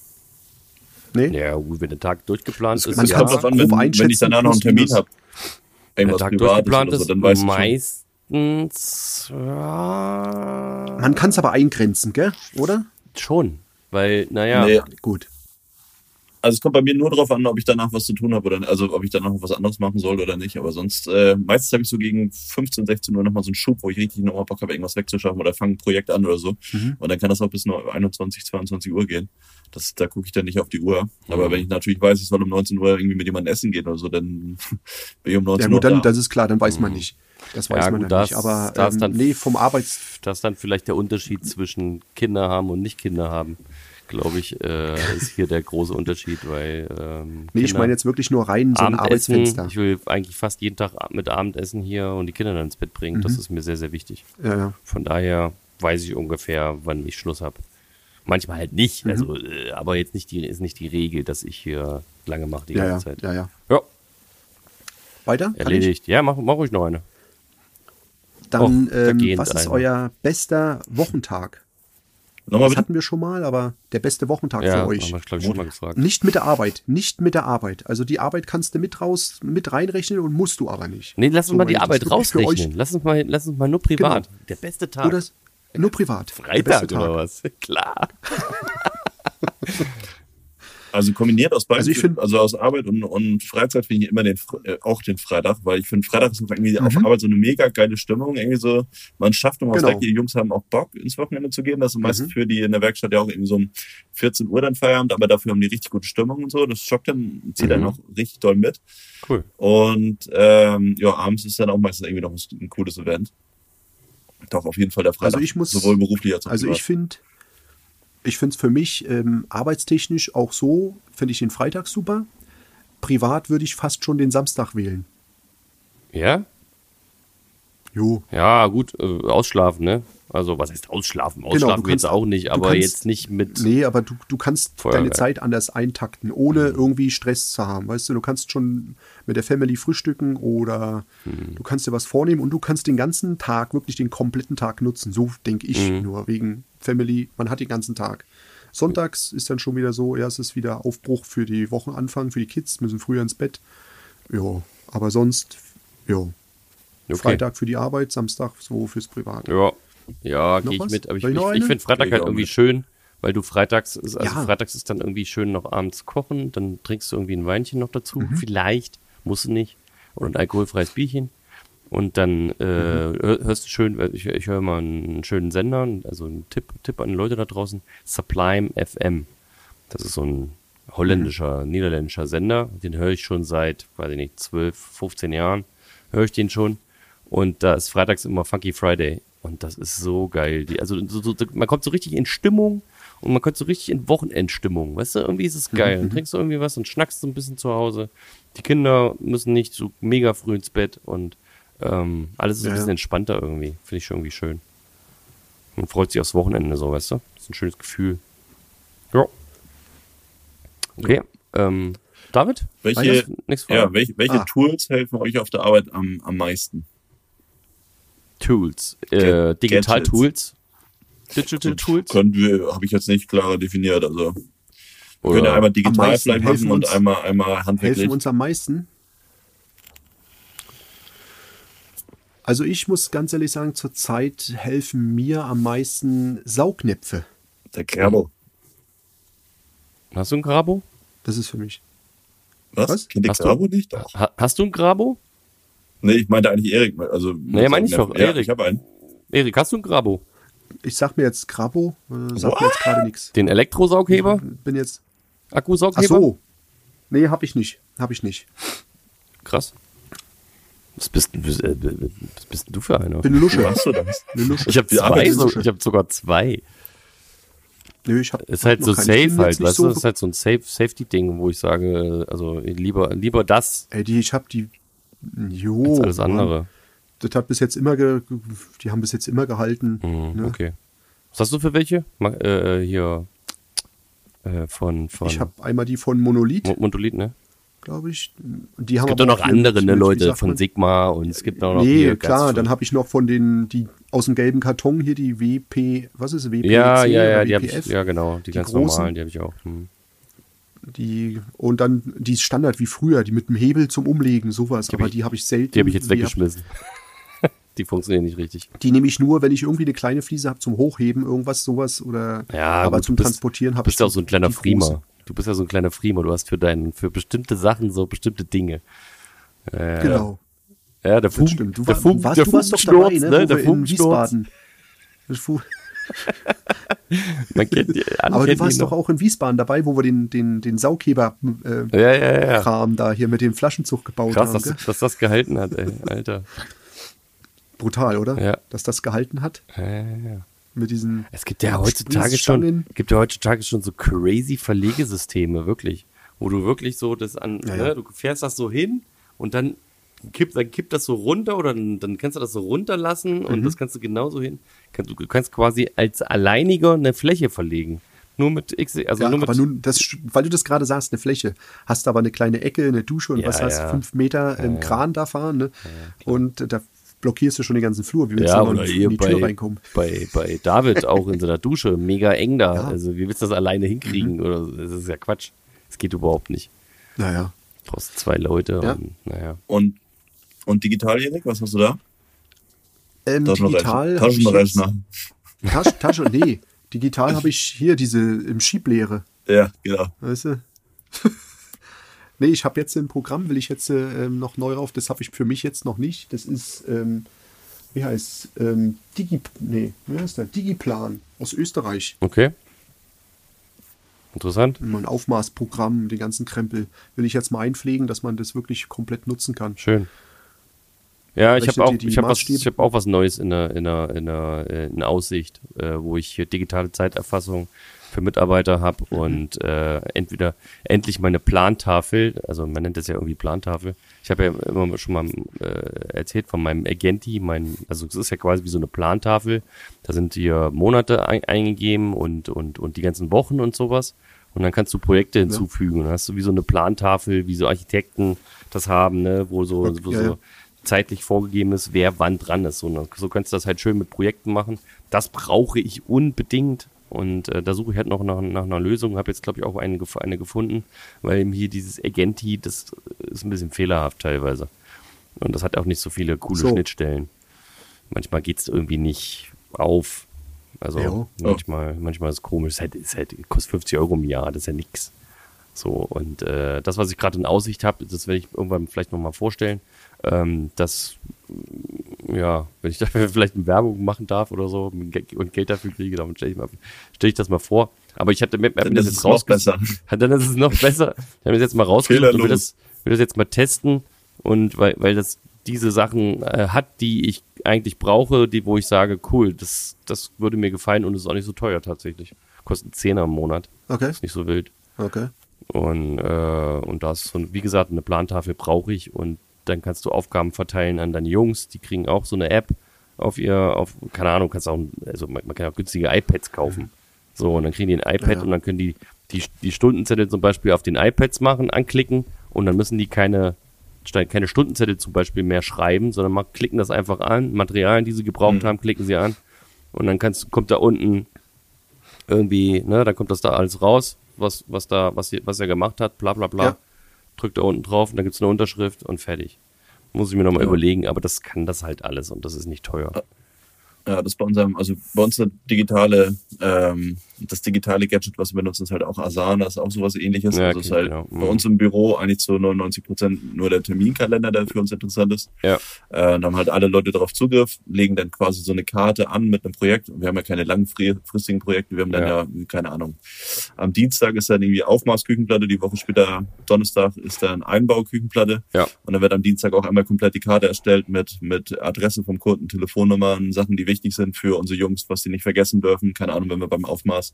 Nee? Ja, gut, wenn der Tag durchgeplant ist, man Es ja. kommt drauf an, wenn, wenn ich danach noch einen Termin habe. wenn der Tag durchgeplant oder so, ist, dann weißt du schon. meist, meistens ja, Man kann es aber eingrenzen, gell? Oder? schon. Weil, naja, Nee, Gut. Also es kommt bei mir nur darauf an, ob ich danach was zu tun habe oder also ob ich danach noch was anderes machen soll oder nicht. Aber sonst, äh, meistens habe ich so gegen 15, 16 Uhr nochmal so einen Schub, wo ich richtig nochmal Bock habe, irgendwas wegzuschaffen oder fange ein Projekt an oder so. Und dann kann das auch bis nur 21, 22 Uhr gehen. Das, da gucke ich dann nicht auf die Uhr. Aber wenn ich natürlich weiß, ich soll um 19 Uhr irgendwie mit jemandem essen gehen oder so, dann bin ich um 19 Ja Uhr gut, dann, da. das ist klar, dann weiß man nicht. Das weiß Ja, man gut, das- nicht. Aber das ähm, dann- nee, vom Arbeits... das ist dann vielleicht der Unterschied zwischen Kinder haben und nicht Kinder haben. Glaube ich, äh, ist hier der große Unterschied, weil ähm, Nee, ich meine jetzt wirklich nur rein so ein Abendessen. Arbeitsfenster. Ich will eigentlich fast jeden Tag mit Abendessen hier und die Kinder dann ins Bett bringen. Mhm. Das ist mir sehr, sehr wichtig. Ja, ja. Von daher weiß ich ungefähr, wann ich Schluss habe. Manchmal halt nicht, Mhm. also, äh, aber jetzt nicht die, ist nicht die Regel, dass ich hier lange mache die Ja, ganze Zeit. ja, ja. Ja, Weiter? Erledigt. Ja, mach, mach ruhig noch eine. Dann, Och, ähm, was ist einer. euer bester Wochentag? Nochmal Das bitte? hatten wir schon mal, aber der beste Wochentag Ja, für haben euch. wir, glaube ich, schon mal gefragt. Nicht mit der Arbeit, nicht mit der Arbeit. Also die Arbeit kannst du mit raus, mit reinrechnen und musst du aber nicht. Nee, lass uns So mal die Arbeit rausrechnen. Lass uns mal, lass uns mal nur privat. Der beste Tag. Oder nur privat. der Freitag beste oder was? Klar. Also kombiniert aus beiden, Also ich find- also aus Arbeit und, und Freizeit finde ich immer den, äh, auch den Freitag, weil ich finde, Freitag ist irgendwie auf Mhm. Arbeit so eine mega geile Stimmung, irgendwie so, man schafft immer was Genau. weg, die Jungs haben auch Bock, ins Wochenende zu gehen, das ist meistens Mhm. für die in der Werkstatt ja auch irgendwie so um 14 Uhr dann Feierabend, aber dafür haben die richtig gute Stimmung und so, das schockt dann, zieht dann Mhm. auch richtig doll mit Cool. und ähm, ja, abends ist dann auch meistens irgendwie noch ein, ein cooles Event. Doch, auf jeden Fall der Freitag, Also ich muss- sowohl beruflich als auch Also privat. ich finde, ich finde es für mich ähm, arbeitstechnisch auch so, finde ich den Freitag super. Privat würde ich fast schon den Samstag wählen. Ja? Jo. Ja, gut, äh, ausschlafen, ne? Also, was heißt ausschlafen? Genau, Ausschlafen du jetzt auch nicht, aber kannst- jetzt nicht mit. Nee, aber du, du kannst Feuerwerk. deine Zeit anders eintakten, ohne irgendwie Stress zu haben. Weißt du, du kannst schon mit der Family frühstücken oder du kannst dir was vornehmen und du kannst den ganzen Tag, wirklich den kompletten Tag nutzen. So denke ich nur, wegen Family, man hat den ganzen Tag. Sonntags ist dann schon wieder so, ja, es ist wieder Aufbruch für die Wochenanfang, für die Kids, müssen früher ins Bett. Ja, aber sonst, ja. Okay. Freitag für die Arbeit, Samstag so fürs Privat. Ja, ja, gehe ich was? mit. Aber ich, ich ich, finde Freitag Ich halt irgendwie mit. schön, weil du freitags also Ja. freitags ist dann irgendwie schön noch abends kochen, dann trinkst du irgendwie ein Weinchen noch dazu, Mhm. vielleicht, musst du nicht, oder ein alkoholfreies Bierchen. Und dann äh, Mhm. hör- hörst du schön, ich, ich höre mal einen schönen Sender, also einen Tipp, Tipp an die Leute da draußen, Sublime FM. Das ist so ein holländischer, Mhm. niederländischer Sender. Den höre ich schon seit, weiß ich nicht, 12, 15 Jahren. Höre ich den schon. Und da ist freitags immer Funky Friday. Und das ist so geil. Die, also so, so, man kommt so richtig in Stimmung und man kommt so richtig in Wochenendstimmung. Weißt du, irgendwie ist es geil. Dann trinkst du irgendwie was und schnackst so ein bisschen zu Hause. Die Kinder müssen nicht so mega früh ins Bett und ähm, alles ist ein Ja, bisschen ja. entspannter irgendwie. Finde ich schon irgendwie schön. Man freut sich aufs Wochenende so, weißt du? Das ist ein schönes Gefühl. Ja. Okay. Ähm, David? welche, ja, welche, welche Ah. Tools helfen euch auf der Arbeit am, am meisten? Tools. Äh, Ga- Digital Gadgets. Tools. Digital Tools. Können wir, habe ich jetzt nicht klarer definiert. Also wir können ja einmal digital meisten vielleicht helfen machen und einmal, einmal handwerklich. helfen uns am meisten? Also ich muss ganz ehrlich sagen, zurzeit helfen mir am meisten Saugnäpfe. Der Kerbo. Hast du ein Grabo? Das ist für mich. Was? Was? Kennt Hast du- Kerbo nicht? Doch. Ha hast du ein Grabo? Nee, ich meinte eigentlich Erik. Also, Nee, meine ich doch, Ja, Erik. ich habe einen. Erik, hast du ein Grabo? Ich sag mir jetzt Grabo, äh, sag mir jetzt gerade nichts. Den Elektrosaughebber? Bin jetzt. Ach Akkusaughebber? so. Nee, hab ich nicht. Hab ich nicht. Krass. Was bist, denn- was, äh, was bist denn du für einer? Bin eine Lusche. Wo hast du das? Eine Lusche. Ich habe zwei, so, ich habe sogar zwei. Nö, ich hab, Ist halt hab so safe halt, weißt du? so- Das ist halt so ein safe, Safety-Ding, wo ich sage, also lieber, lieber das Ey, die, ich hab die. Jo. als alles Mann. andere. Das hat bis jetzt immer ge, die haben bis jetzt immer gehalten. Mhm, ne? Okay. Was hast du für welche? Ma äh, hier äh, von, von Ich habe einmal die von Monolith, Mo- Monolith, ne? Glaube ich. Die haben Es gibt aber doch noch andere, ne, Leute, von? Sigma und es gibt auch noch Nee, klar, dann habe ich noch von den, die aus dem gelben Karton hier, die WP, was ist WPC Ja, ja, ja, die habe ich, ja genau, die, Die ganz großen? normalen, die habe ich auch. Hm. Die, und dann die Standard wie früher, die mit dem Hebel zum Umlegen, sowas, hab aber ich- die habe ich selten. Die habe ich jetzt weggeschmissen. die funktionieren nicht richtig. Die nehme ich nur, wenn ich irgendwie eine kleine Fliese habe zum Hochheben, irgendwas, sowas oder Ja, aber gut, zum bist- Transportieren habe ich bist ja auch so ein kleiner die Friemer. große. Du bist ja so ein kleiner Friemer. Du hast für deinen, für bestimmte Sachen so bestimmte Dinge. Äh, Genau. Ja, der Fug, Stimmt. Du, der Fug, warst, der du warst doch dabei, ne? ne? Der wir in. Wiesbaden. Man kennt, die- Aber du kennen warst doch auch in Wiesbaden dabei, wo wir den, den, den Saugheber-Kram äh, Ja, ja, ja. Kram da hier mit dem Flaschenzug gebaut Krass, haben. dass, Gell? dass das gehalten hat, ey, Alter. Brutal, oder? Ja. Dass das gehalten hat Ja, ja, ja. Mit diesen. Es gibt ja heutzutage schon, gibt ja heutzutage schon so crazy Verlegesysteme, wirklich. Wo du wirklich so das an, Ja, ne, du fährst das so hin und dann kippt, dann kippt das so runter oder dann, dann kannst du das so runterlassen und Mhm. das kannst du genauso hin. Du kannst quasi als Alleiniger eine Fläche verlegen. Nur mit X, also Ja, nur mit, aber nun, das, weil du das gerade sagst, eine Fläche, hast du aber eine kleine Ecke, eine Dusche und Ja, was hast ja. du, fünf Meter im Kran da fahren, ne? und äh, da blockierst du schon den ganzen Flur. Wie willst ja, du oder in die Tür bei, reinkommen? bei, bei David auch in seiner Dusche, mega eng da. Ja. Mhm. Also wie willst du das alleine hinkriegen? Oder das ist ja Quatsch. Das geht überhaupt nicht. Naja. Du brauchst zwei Leute Ja. und naja. Und, und digital, Erik, was hast du da? Ähm, digital Taschenrechner. Tasche, Tasche, nee. Digital habe ich hier diese im Schieblehre. Ja, genau. Weißt du? Nee, ich habe jetzt ein Programm, will ich jetzt äh, ähm, noch neu rauf. Das habe ich für mich jetzt noch nicht. Das ist, ähm, wie heißt ähm, Digi, nee, wie heißt der? Digiplan aus Österreich. Okay. Interessant. Mein Aufmaßprogramm, den ganzen Krempel, will ich jetzt mal einpflegen, dass man das wirklich komplett nutzen kann. Schön. Ja, ich habe auch, ich hab was, ich hab auch was Neues in der, in der, in der äh, in Aussicht, äh, wo ich hier digitale Zeiterfassung für Mitarbeiter habe Mhm. und äh, entweder endlich meine Plantafel, also man nennt das ja irgendwie Plantafel. Ich habe ja immer schon mal äh, erzählt von meinem Agenti, mein, also es ist ja quasi wie so eine Plantafel. Da sind hier Monate ein, eingegeben und, und, und die ganzen Wochen und sowas. Und dann kannst du Projekte hinzufügen. Und dann hast du wie so eine Plantafel, wie so Architekten das haben, ne, wo so, wo ja, so ja. zeitlich vorgegeben ist, wer wann dran ist. So, so kannst du das halt schön mit Projekten machen. Das brauche ich unbedingt. Und äh, da suche ich halt noch nach, nach einer Lösung. Habe jetzt, glaube ich, auch eine, eine gefunden, weil eben hier dieses Agenti, das ist ein bisschen fehlerhaft teilweise. Und das hat auch nicht so viele coole So. Schnittstellen. Manchmal geht es irgendwie nicht auf. Also Ja. manchmal, manchmal ist es komisch. Es halt, ist halt, kostet 50 Euro im Jahr, das ist ja nix. So, und äh, das, was ich gerade in Aussicht habe, das werde ich irgendwann vielleicht nochmal vorstellen. Ähm, das, ja, wenn ich dafür vielleicht eine Werbung machen darf oder so und Geld dafür kriege, dann stelle ich, stell ich das mal vor. Aber ich hatte mir, das ist jetzt es noch rausgesucht. besser. Dann ist es noch besser. Ich habe mir das jetzt mal rausgesucht und will das, will das jetzt mal testen. Und weil, weil das diese Sachen äh, hat, die ich eigentlich brauche, die, wo ich sage, cool, das, das würde mir gefallen und es ist auch nicht so teuer tatsächlich. Kostet 10 im Monat. Okay, Ist nicht so wild. okay. Und, äh, und das, so, wie gesagt, eine Plantafel brauche ich und dann kannst du Aufgaben verteilen an deine Jungs, die kriegen auch so eine App auf ihr, auf, keine Ahnung, kannst auch, also man, man kann auch günstige iPads kaufen. So, und dann kriegen die ein iPad Ja, ja. und dann können die, die die Stundenzettel zum Beispiel auf den iPads machen, anklicken und dann müssen die keine, keine Stundenzettel zum Beispiel mehr schreiben, sondern mal klicken das einfach an, Materialien, die sie gebraucht haben, klicken sie an und dann kannst, kommt da unten irgendwie, ne, dann kommt das da alles raus, was, was da, was, was er gemacht hat, bla bla bla. Ja. Drückt da unten drauf und dann gibt's eine Unterschrift und fertig. Muss ich mir nochmal Ja. überlegen, aber das kann das halt alles und das ist nicht teuer. Ja, das bei unserem, also bei uns eine digitale, ähm, das digitale Gadget, was wir benutzen, ist halt auch Asana, ist auch sowas ähnliches. Ja, also okay, ist halt genau. Bei uns im Büro eigentlich zu 99 Prozent nur der Terminkalender, der für uns interessant ist. Ja. Äh, da haben halt alle Leute darauf Zugriff, legen dann quasi so eine Karte an mit einem Projekt. Wir haben ja keine langfristigen Projekte, wir haben dann Ja. ja, keine Ahnung. Am Dienstag ist dann irgendwie Aufmaßküchenplatte, die Woche später, Donnerstag, ist dann Einbauküchenplatte. Ja. Und dann wird am Dienstag auch einmal komplett die Karte erstellt mit, mit Adresse vom Kunden, Telefonnummern, Sachen, die wichtig sind für unsere Jungs, was sie nicht vergessen dürfen. Keine Ahnung, wenn wir beim Aufmaß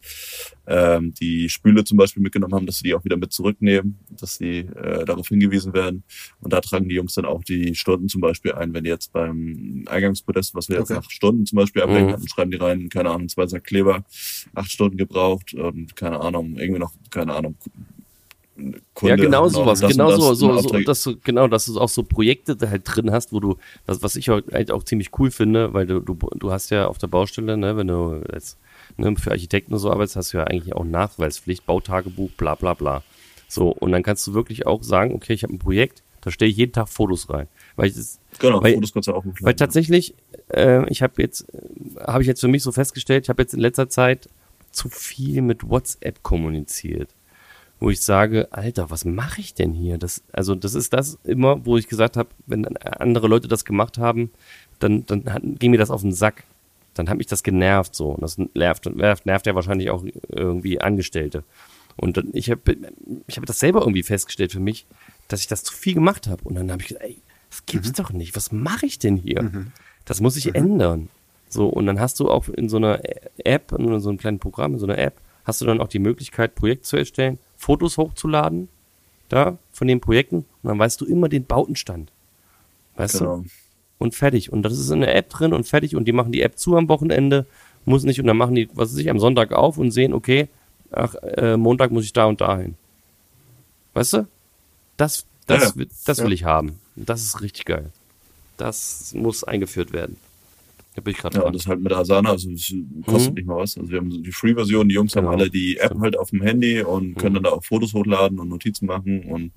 ähm, die Spüle zum Beispiel mitgenommen haben, dass sie die auch wieder mit zurücknehmen, dass sie äh, darauf hingewiesen werden. Und da tragen die Jungs dann auch die Stunden zum Beispiel ein. Wenn die jetzt beim Eingangspodest, was wir jetzt Okay. nach Stunden zum Beispiel ablegen Mhm. hatten, schreiben die rein, keine Ahnung, zwei Sack Kleber, acht Stunden gebraucht und keine Ahnung, irgendwie noch, keine Ahnung, Kunde, ja, genau sowas, genau so, so, so dass du, genau, dass du auch so Projekte da halt drin hast, wo du, was, was ich auch, eigentlich auch ziemlich cool finde, weil du, du, du hast ja auf der Baustelle, ne, wenn du jetzt ne, für Architekten und so arbeitest, hast du ja eigentlich auch Nachweispflicht, Bautagebuch, bla bla bla. So, und dann kannst du wirklich auch sagen, okay, ich habe ein Projekt, Da stelle ich jeden Tag Fotos rein. Weil ich das, Genau, Weil- Fotos kannst du auch hochladen. weil tatsächlich, äh, ich habe jetzt, habe ich jetzt für mich so festgestellt, ich habe jetzt in letzter Zeit zu viel mit WhatsApp kommuniziert. Wo ich sage, Alter, was mache ich denn hier? Das, also das ist das immer, wo ich gesagt habe, wenn andere Leute das gemacht haben, dann, dann hat, ging mir das auf den Sack. Dann hat mich das genervt so. Und das nervt, nervt, nervt ja wahrscheinlich auch irgendwie Angestellte. Und dann, ich habe ich hab das selber irgendwie festgestellt für mich, dass ich das zu viel gemacht habe. Und dann habe ich gesagt, ey, das gibt's doch nicht. Was mache ich denn hier? Das muss ich ändern. So, und dann hast du auch in so einer App, in so einem kleinen Programm, in so einer App, hast du dann auch die Möglichkeit, Projekt zu erstellen, Fotos hochzuladen, da, von den Projekten, und dann weißt du immer den Bautenstand. Weißt Genau. du? Und fertig. Und das ist in der App drin und fertig. Und die machen die App zu am Wochenende, muss nicht, und dann machen die, was weiß ich, am Sonntag auf und sehen, okay, ach, äh, Montag muss ich da und dahin. Weißt du? Das, das, Ja, will- das will Ja. ich haben. Das ist richtig geil. Das muss eingeführt werden. Da bin ich gerade Ja, dran. und das halt mit Asana, also es kostet Mhm. nicht mal was. Also wir haben die Free-Version, die Jungs Genau. haben alle die App halt auf dem Handy und können Mhm. dann da auch Fotos hochladen und Notizen machen und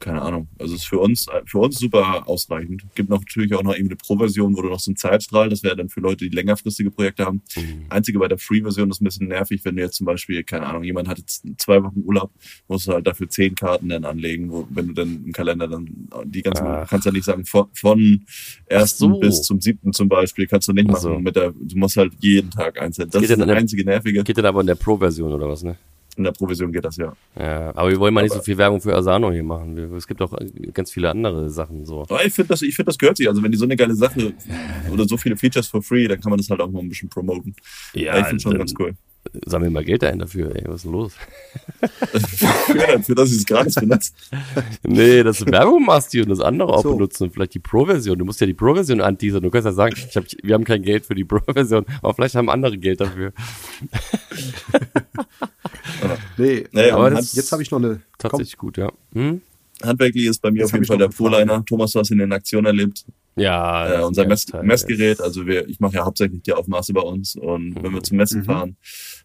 keine Ahnung. Also es ist für uns, für uns super ausreichend. Gibt noch natürlich auch noch irgendwie eine Pro-Version, wo du noch so einen Zeitstrahl, das wäre dann für Leute, die längerfristige Projekte haben. Mhm. Einzige bei der Free-Version ist ein bisschen nervig, wenn du jetzt zum Beispiel, keine Ahnung, jemand hat jetzt zwei Wochen Urlaub, musst du halt dafür zehn Karten dann anlegen, wo, wenn du dann im Kalender dann die ganzen, Ach. kannst ja nicht sagen, von, von ersten so. bis zum siebten zum Beispiel, kannst du nicht Ach machen mit der, du musst halt jeden Tag einzeln. Das Geht ist das einzige Nervige. Geht dann aber in der Pro-Version oder was, ne? In der Provision geht das ja. Ja, aber wir wollen mal nicht Aber- so viel Werbung für Asano hier machen. Wir, es gibt auch ganz viele andere Sachen so. Aber ich finde das, ich finde das gehört sich. Also wenn die so eine geile Sache oder so viele Features for free, dann kann man das halt auch mal ein bisschen promoten. Ja, ich finde schon ganz cool. Sammeln wir Geld ein dafür, ey, was ist denn los? ja, für das ich es gratis benutzt. Nee, dass du Werbung machst hier und das andere auch So. benutzen und vielleicht die Pro-Version. Du musst ja die Pro-Version anteasern. Du kannst ja sagen, ich hab, wir haben kein Geld für die Pro-Version, aber vielleicht haben andere Geld dafür. Nee, Nee, aber aber das- jetzt habe ich noch eine. Komm, Tatsächlich gut, ja. Hm? handwerklich ist bei mir Jetzt auf jeden Fall der. Fuhrliner. Thomas, du hast ihn in Aktion erlebt. Ja. äh, unser Mess Teil. Messgerät. Also wir, ich mache ja hauptsächlich die Aufmaße bei uns. Und wenn wir zum Messen Mhm. fahren,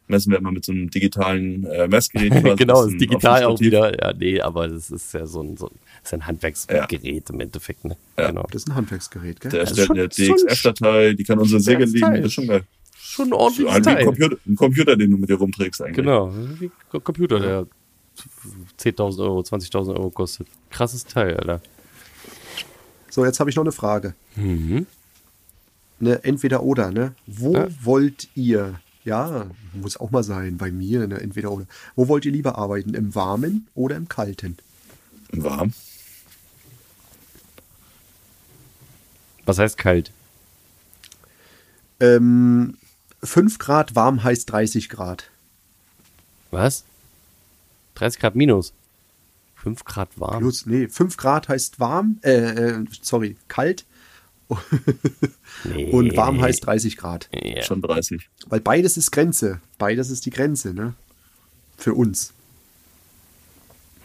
messen wir immer mit so einem digitalen äh, Messgerät. genau, Das ist digital auch wieder. Ja, nee, aber das ist ja so ein, so ein, ist ein Handwerksgerät im Endeffekt, ne? Ja. Genau. Das ist ein Handwerksgerät, gell? Der Das ist erstellt schon- eine DXF-Datei, die kann unsere Säge Geiles liegen. Das ist schon geil. Schon ein ordentliches ein, wie ein, Teil. Computer, ein Computer, den du mit dir rumträgst eigentlich. Genau, wie ein Computer, der 10.000 Euro, 20.000 Euro kostet. Krasses Teil, Alter. So, jetzt habe ich noch eine Frage. Mhm. Ne, entweder oder, ne? Wo Ja. wollt ihr, ja, muss auch mal sein, bei mir, ne, entweder oder. Wo wollt ihr lieber arbeiten? Im Warmen oder im Kalten? Warm. Was heißt kalt? Ähm, 5 Grad warm heißt 30 Grad. Was? 30 Grad minus. 5 Grad warm. Plus, nee, 5 Grad heißt warm, äh, äh, sorry, kalt. Nee. Und warm heißt 30 Grad. Ja. Schon 30. Weil beides ist Grenze. Beides ist die Grenze, ne? Für uns.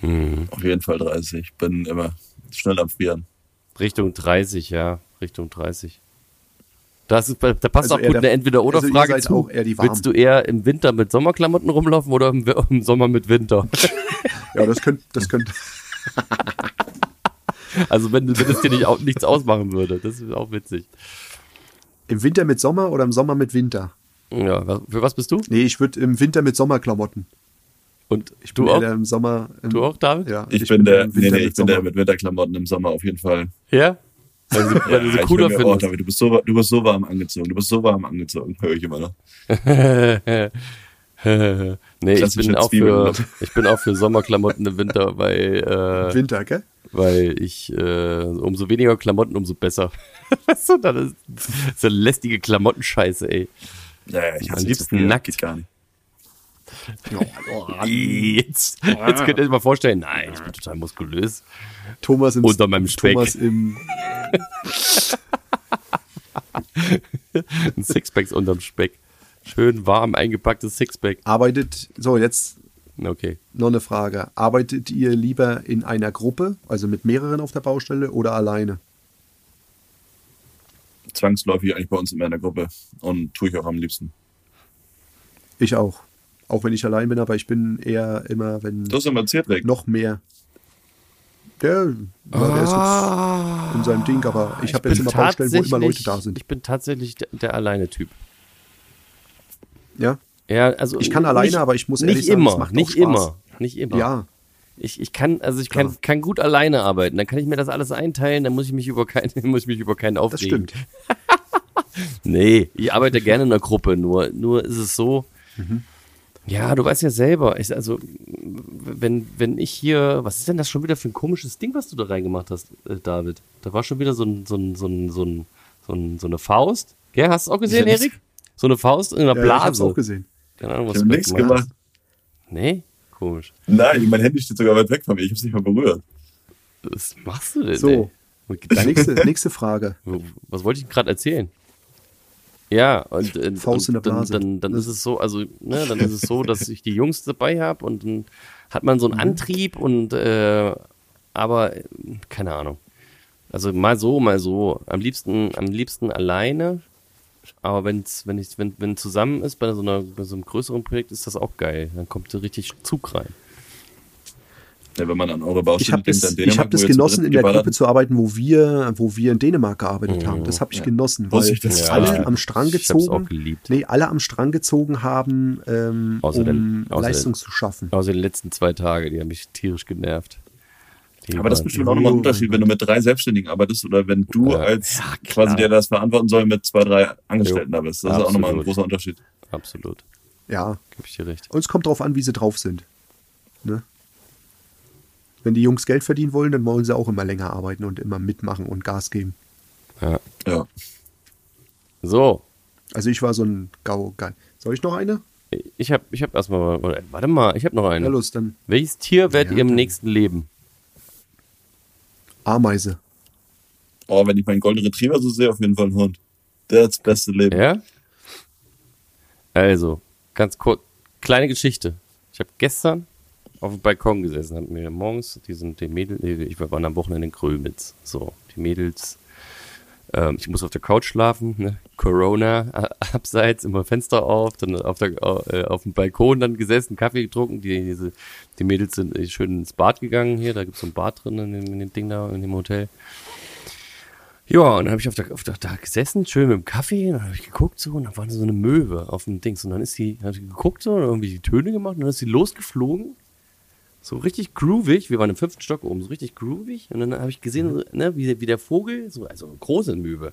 Hm. Auf jeden Fall 30. Bin immer schnell am Frieren. Richtung 30, ja. Richtung 30. Das ist, da passt Also auch gut der- eine Entweder-Oder-Frage also zu. auch eher die Warmen. Willst du eher im Winter mit Sommerklamotten rumlaufen oder im, im Sommer mit Winter? Ja, das könnte, das könnte, Also wenn, wenn es dir nicht, au- nichts ausmachen würde. Das ist auch witzig. im Winter mit Sommer oder im Sommer mit Winter? Ja, für was bist du? Nee, ich würde im Winter mit Sommerklamotten. Und Ich du bin auch? der im Sommer. Im, Du auch, David? Ja, Ich, bin der, im nee, Winter nee, ich mit bin der mit Winterklamotten im Sommer auf jeden Fall. Ja? Weil du, weil du sie Ja, cooler mir, oh, findest. David, du bist so, du bist so warm angezogen. Du bist so warm angezogen, höre ich immer noch. nee, ich bin, auch für, ich bin auch für Sommerklamotten im Winter, weil, äh, Winter, gell? weil ich äh, umso weniger Klamotten, umso besser. weißt du, das ist so eine lästige Klamottenscheiße, ey. Ja, ja, ich Am liebsten nackt. Geht gar nicht. Jetzt, jetzt könnt ihr euch mal vorstellen, nein, ich bin total muskulös. Thomas im, Unter meinem Speck. Thomas im, Ein Sixpack unterm Speck. Schön warm eingepacktes Sixpack. arbeitet, so jetzt Okay. noch eine Frage. Arbeitet ihr lieber in einer Gruppe, also mit mehreren auf der Baustelle oder alleine? Zwangsläufig eigentlich bei uns immer in der Gruppe. Und tue ich auch am liebsten. Ich auch. Auch wenn ich allein bin, aber ich bin eher immer, wenn Du hast immer Rick. noch mehr. Der, ja, der ist jetzt in seinem Ding, aber ich habe jetzt immer Baustellen, wo immer Leute da sind. Ich bin tatsächlich der, der Alleine-Typ. Ja, Ja, also Ich kann alleine, nicht, aber ich muss nicht ehrlich sagen, immer, macht nicht Spaß. immer, nicht immer. ja. Ich, ich kann, also ich kann, Klar. kann gut alleine arbeiten. Dann kann ich mir das alles einteilen. Dann muss ich mich über keinen, muss ich mich über keinen das aufregen. stimmt. Nee, ich arbeite gerne in einer Gruppe. Nur, nur ist es so. Mhm. Ja, du weißt ja selber. Ich, also, wenn, wenn ich hier, was ist denn das schon wieder für ein komisches Ding, was du da reingemacht hast, äh, David? Da war schon wieder so ein, so ein, so ein, so ein, so, ein, so eine Faust. Gell, hast du es auch gesehen, Ich hab's- Erik? So eine Faust in einer Ja, ich hab's Blase. auch gesehen. Keine Ahnung, was Ich da nichts gemacht hast. Nee? Komisch. Nein, mein Handy steht sogar weit weg von mir. Ich habe es nicht mal berührt. Was machst du denn? So. Nächste, nächste Frage. Was wollte ich gerade erzählen? Ja, und, äh, Faust in der Blase. Dann, dann, dann ist es so, also, ne, dann ist es so, dass ich die Jungs dabei habe und dann hat man so Mhm. einen Antrieb und äh, aber keine Ahnung. Also mal so, mal so. Am liebsten, am liebsten alleine. Aber wenn's, wenn ich, wenn, wenn zusammen ist bei so einer, bei so einem größeren Projekt, ist das auch geil. Dann kommt so richtig Zug rein. Ja, wenn man an eure Ich Baustelle habe das, denkt, an ich Dänemark, hab das wo ihr zu genossen, in der Gruppe zu arbeiten, wo wir, wo wir in Dänemark gearbeitet haben. Das habe ich genossen, weil ich, dass es alle war. am Strang Ich gezogen, nee, alle am Strang gezogen haben, ähm, Außer der- um außer der- Leistung zu schaffen. Außer die letzten zwei Tage, die haben mich tierisch genervt. Die Aber das ist bestimmt auch nochmal ein Unterschied, wenn du mit drei Selbstständigen arbeitest oder wenn du Ja. als Ja, quasi der das verantworten soll mit zwei, drei Angestellten Jo. da bist. Das ist auch nochmal ein Absolut. großer Unterschied. Absolut. Ja, Gib ich dir recht. und es kommt drauf an, wie sie drauf sind. Ne? Wenn die Jungs Geld verdienen wollen, dann wollen sie auch immer länger arbeiten und immer mitmachen und Gas geben. Ja. Ja. So, Also ich war so ein Gau. Soll ich noch eine? ich habe ich hab erstmal, warte mal, ich habe noch Ja, eine. los, dann Welches Tier werdet Ja, ihr im nächsten Leben? Ameise. Oh, wenn ich meinen Golden Retriever so sehe, auf jeden Fall ein Hund. Der hat das beste Leben. Ja? Also, ganz kurz, kleine Geschichte. Ich habe gestern auf dem Balkon gesessen, haben mir morgens, die sind die Mädels, ich war am Wochenende in Grömitz. So, die Mädels, ähm, ich muss auf der Couch schlafen, ne? Corona, äh, abseits, immer Fenster auf, dann auf, der, äh, auf dem Balkon dann gesessen, Kaffee getrunken. Die, diese, die Mädels sind äh, schön ins Bad gegangen hier, da gibt's so ein Bad drin in dem, in dem Ding da, in dem Hotel. Ja, und dann habe ich auf der, auf der, da gesessen, schön mit dem Kaffee, und dann habe ich geguckt so, und da war so eine Möwe auf dem Dings. Und dann ist sie, habe ich geguckt so, und irgendwie die Töne gemacht, und dann ist sie losgeflogen. So richtig groovig, wir waren im fünften Stock oben, so richtig groovig. Und dann habe ich gesehen, so, ne, wie, wie der Vogel, so, also eine große Möwe,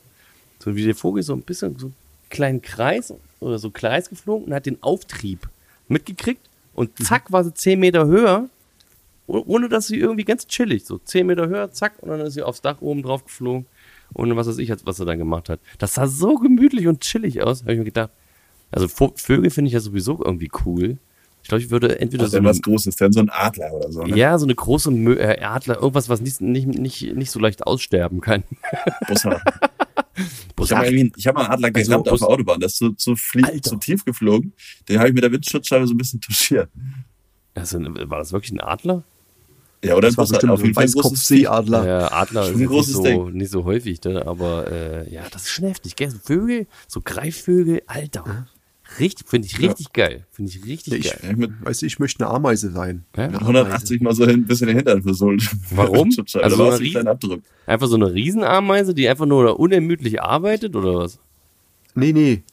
so wie der Vogel so ein bisschen so einen kleinen Kreis oder so Kreis geflogen und hat den Auftrieb mitgekriegt. Und zack, war sie zehn Meter höher, oh- ohne dass sie irgendwie ganz chillig, so zehn Meter höher, zack, und dann ist sie aufs Dach oben drauf geflogen. Und was weiß ich, jetzt, was er dann gemacht hat. Das sah so gemütlich und chillig aus, habe ich mir gedacht. Also Vögel finde ich ja sowieso irgendwie cool. Ich glaube, ich würde entweder Das ist so eine, was Großes, denn so ein Adler oder so. Ne? ja, so eine große Mö äh, Adler, irgendwas, was nicht, nicht, nicht, nicht so leicht aussterben kann. Bussard. Ich habe hab mal einen Adler Also, auf der Autobahn. Der ist so, so, flie- Alter. so tief geflogen. Den habe ich mit der Windschutzscheibe so ein bisschen touchiert. Also, war das wirklich ein Adler? Ja, oder ein Das war bestimmt Auf jeden ein Fall ein. Weißkopfseeadler. Ja, Adler Schon ist ein großes nicht, so, Ding. nicht so häufig, ne? aber äh, ja, das ist schon heftig. Gell? So Vögel, so Greifvögel, Alter. Richtig, finde ich richtig geil. Finde ich richtig Ja, ich- geil. Ja, mit, Weißt du, ich möchte eine Ameise sein. Ja? mit 180 mal so hin, ein bisschen den Hintern versohlt. Warum? Also war so eine Abdruck. Einfach so eine Riesenameise, die einfach nur unermüdlich arbeitet oder was? Nee, nee.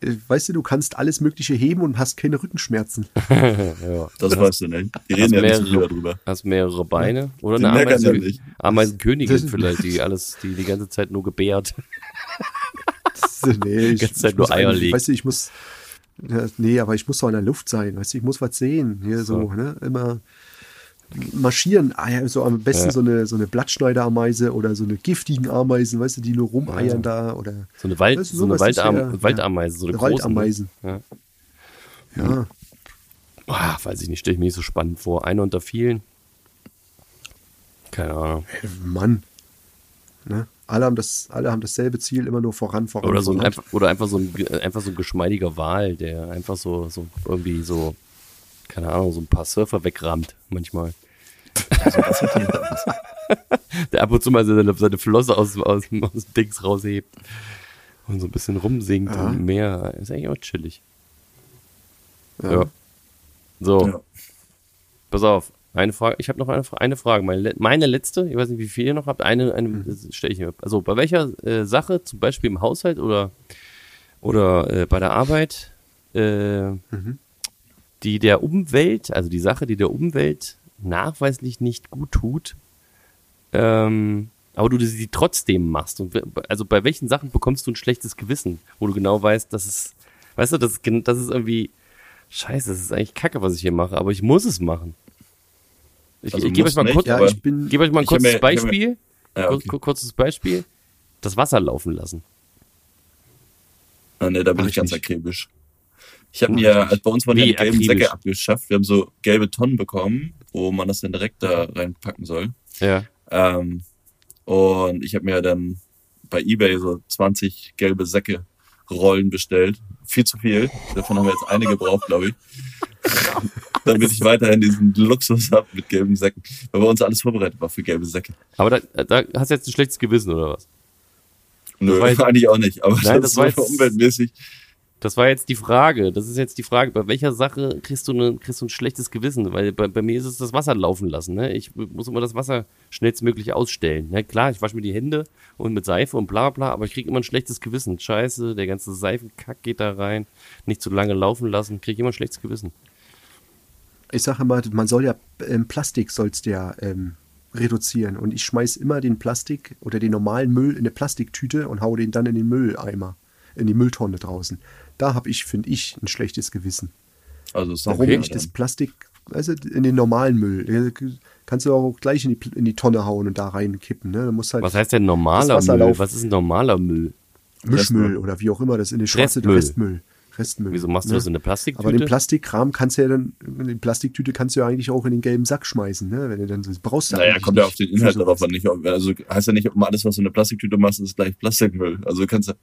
Äh, Weißt du, du kannst alles Mögliche heben und hast keine Rückenschmerzen. ja. Das weißt du nicht. Die Hast reden ja nicht so mehrere, viel darüber. hast mehrere Beine oder Die eine Ameisen, ja nicht. Ameisenkönigin vielleicht, die alles, die die ganze Zeit nur gebärt. nee, ich, ganze Zeit ich nur Eier legen. Weißt du, ich muss. Ja, nee, aber ich muss so in der Luft sein. Weißt du, ich muss was sehen. Hier so, So. ne? Immer marschieren. Ah, ja, So am besten Ja. so eine, so eine Blattschneiderameise oder so eine giftigen Ameisen, weißt du, die nur rumeiern da oder So eine, Wald, Weißt du, so eine ja- Waldameise, so eine große. Waldameisen. Ne? Ja. Ah, weiß ich nicht, stelle ich mir nicht so spannend vor. Eine unter vielen. Keine Ahnung. Mann. Ne? Alle, haben das, alle haben dasselbe Ziel, immer nur voran, voran. Oder so ein, einfach, oder einfach so ein, einfach so ein geschmeidiger Wal, der einfach so, so irgendwie so, keine Ahnung, so ein paar Surfer wegrammt manchmal. der ab und zu mal seine, seine Flosse aus, aus, aus dem Dings raushebt und so ein bisschen rumsingt Ja. im Meer. Ist eigentlich auch chillig. Ja. Ja. So, Ja. pass auf. Eine Frage, ich habe noch eine, eine Frage. Meine, meine letzte, ich weiß nicht, wie viel ihr noch habt. Eine, eine stelle ich mir. Also bei welcher äh, Sache, zum Beispiel im Haushalt oder, oder äh, bei der Arbeit, äh, die der Umwelt, also die Sache, die der Umwelt nachweislich nicht gut tut, ähm, aber du sie trotzdem machst. Und also bei welchen Sachen bekommst du ein schlechtes Gewissen, wo du genau weißt, dass es, weißt du, das ist irgendwie, scheiße, das ist eigentlich kacke, was ich hier mache, aber ich muss es machen. Ich, Also ich gebe euch mal nicht, kurz, Ja, aber- ich bin. gebe euch mal ein kurzes mir- ich hab mir- Beispiel. Ja, okay. kur- Kurzes Beispiel. Das Wasser laufen lassen. Ah, nee, da bin Mach ich ganz nicht. akribisch. Ich habe mir, als bei uns waren die gelben akribisch? Säcke abgeschafft. Wir haben so gelbe Tonnen bekommen, wo man das dann direkt da reinpacken soll. Ja. Ähm, und ich habe mir dann bei eBay so 20 gelbe Säcke Rollen bestellt. Viel zu viel. Davon haben wir jetzt eine gebraucht, glaube ich. Damit ich weiterhin diesen Luxus habe mit gelben Säcken. Weil bei uns alles vorbereitet war für gelbe Säcke. Aber da, da hast du jetzt ein schlechtes Gewissen oder was? Nö, war jetzt- eigentlich auch nicht. Aber Nein, das, das war jetzt- umweltmäßig. Das war jetzt die Frage. Das ist jetzt die Frage. Bei welcher Sache kriegst du, ne, kriegst du ein schlechtes Gewissen? Weil bei, bei mir ist es das Wasser laufen lassen. Ne? Ich muss immer das Wasser schnellstmöglich ausstellen. Ne? Klar, ich wasche mir die Hände und mit Seife und bla bla, aber ich kriege immer ein schlechtes Gewissen. Scheiße, der ganze Seifenkack geht da rein. Nicht zu lange laufen lassen. Kriege immer ein schlechtes Gewissen. Ich sage immer, man soll ja ähm, Plastik sollst ja ähm, reduzieren. Und ich schmeiß immer den Plastik oder den normalen Müll in eine Plastiktüte und hau den dann in den Mülleimer, in die Mülltonne draußen. Da habe ich, finde ich, ein schlechtes Gewissen. Also ist Warum okay, ich das dann. Plastik, also in den normalen Müll, den kannst du auch gleich in die, in die Tonne hauen und da reinkippen. Ne? Da musst halt Was heißt denn normaler Das Müll? laufen. Was ist ein normaler Müll? Mischmüll Restmüll. oder wie auch immer das in die schwarze Restmüll. Restmüll. Restmüll. Wieso machst du ne? das in eine Plastiktüte? Aber den Plastikkram kannst du ja dann, die Plastiktüte kannst du ja eigentlich auch in den gelben Sack schmeißen, ne? Wenn du dann so brauchst du Naja, kommt ja auf den Inhalt darauf an. Nicht, also heißt ja nicht, ob alles, was du in eine Plastiktüte machst, ist gleich Plastikmüll. Also kannst du,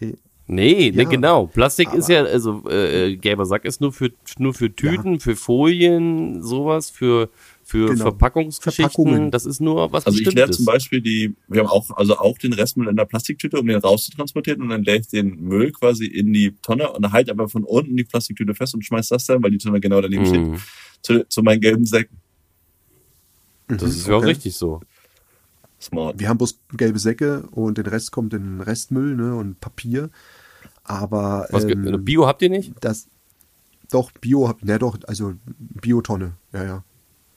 Nee, nee, Ja, genau. Plastik ist ja, also äh, gelber Sack ist nur für nur für Tüten, für Folien, sowas, für für Genau. Verpackungsgeschichten. Verpackungen. Das ist nur was also ich leere zum Beispiel die, wir haben auch, also auch den Restmüll in der Plastiktüte, um den rauszutransportieren und dann leere ich den Müll quasi in die Tonne und halt aber von unten die Plastiktüte fest und schmeiß das dann, weil die Tonne genau daneben steht, Mhm. zu, zu meinen gelben Säcken. Das ist ja auch okay. richtig so. Smart. Wir haben bloß gelbe Säcke und den Rest kommt in den Restmüll, ne? Und Papier. Aber Was ähm, Bio habt ihr nicht? das doch Bio hab, ne doch, also Biotonne, ja ja.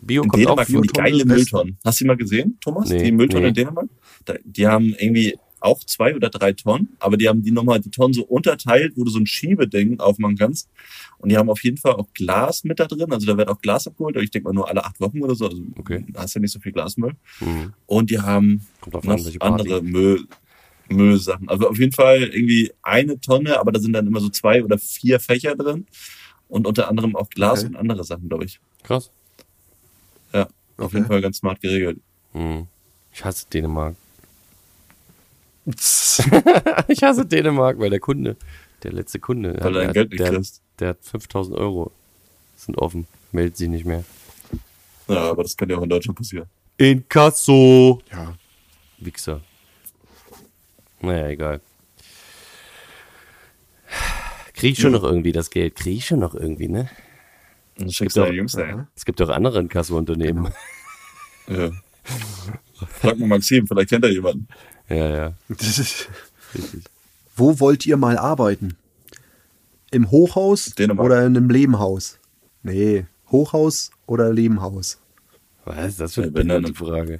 Bio In kommt auch Dänemark die Biotonne, geile Rest- Mülltonnen. Hast du die mal gesehen, Thomas? Nee, die Mülltonnen nee. in Dänemark? Da, die haben irgendwie auch zwei oder drei Tonnen, aber die haben die nochmal die Tonnen so unterteilt, wo du so ein Schiebeding aufmachen kannst. Und die haben auf jeden Fall auch Glas mit da drin. Also da wird auch Glas abgeholt, aber ich denke mal nur alle acht Wochen oder so. Also Okay. da hast ja nicht so viel Glasmüll. Mhm. Und die haben Kommt auf noch andere Müll, Müllsachen. Also auf jeden Fall irgendwie eine Tonne, aber da sind dann immer so zwei oder vier Fächer drin. Und unter anderem auch Glas Okay. und andere Sachen, glaube ich. Krass. Ja, auf Okay. jeden Fall ganz smart geregelt. Mhm. Ich hasse Dänemark. ich hasse Dänemark, weil der Kunde, der letzte Kunde, Weil dein Geld der, kriegst. der hat 5000 Euro. Sind offen. Meldet sich nicht mehr. Ja, aber das kann ja auch in Deutschland passieren. Inkasso. Ja. Wichser. Naja, egal. Krieg ich schon Ja. noch irgendwie das Geld? Krieg ich schon noch irgendwie, ne? Das schickst Gibt auch-. Es gibt doch andere Inkasso-Unternehmen. Ja. Frag mal Maxim, vielleicht kennt er jemanden. Ja, ja, Das ist, richtig. wo wollt ihr mal arbeiten? Im Hochhaus Dänemark. oder in einem Lehmhaus? Nee, Hochhaus oder Lehmhaus? Was ist das für eine Ja, Frage?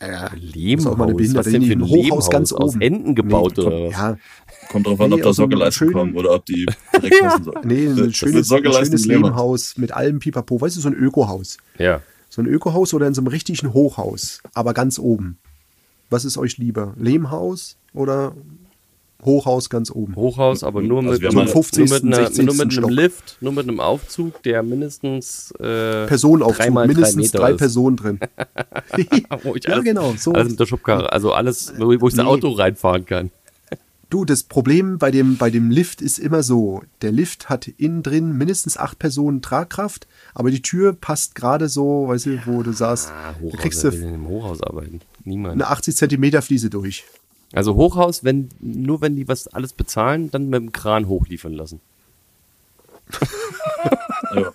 Ja, Lehmhaus? Ist auch mal eine Was Behinderte, denn für ein Hochhaus Lehmhaus? ganz Aus oben. Enden gebaut nee, oder was? Ja, Kommt drauf an, Nee, ob da aus so einem Sockelleisten kommen oder ob die direkt sollen. nee, ein Das- schönes, ein schönes. Lehmhaus mit allem Pipapo. Weißt du, so ein Ökohaus. Ja. So ein Ökohaus oder in so einem richtigen Hochhaus, aber ganz oben. Was ist euch lieber? Lehmhaus oder Hochhaus ganz oben? Hochhaus, aber nur Also mit, wir haben nur, mal- nur, mit 50., einer, 60. nur mit einem Stock. Lift, nur mit einem Aufzug, der mindestens äh, Personenaufzug, dreimal drei mindestens Meter drei ist. Personen drin. Wo ich ja, alles, genau. So. alles mit der Schubkarre, also alles, wo ich das Nee. Auto reinfahren kann. Du, das Problem bei dem, bei dem Lift ist immer so, der Lift hat innen drin mindestens acht Personen Tragkraft, aber die Tür passt gerade so, weißt du, wo du saßt, Ah, da Hochhaus, kriegst wer du im Hochhaus arbeiten? Niemand. eine 80 Zentimeter Fliese durch. Also Hochhaus, wenn nur wenn die was alles bezahlen, dann mit dem Kran hochliefern lassen. Ja.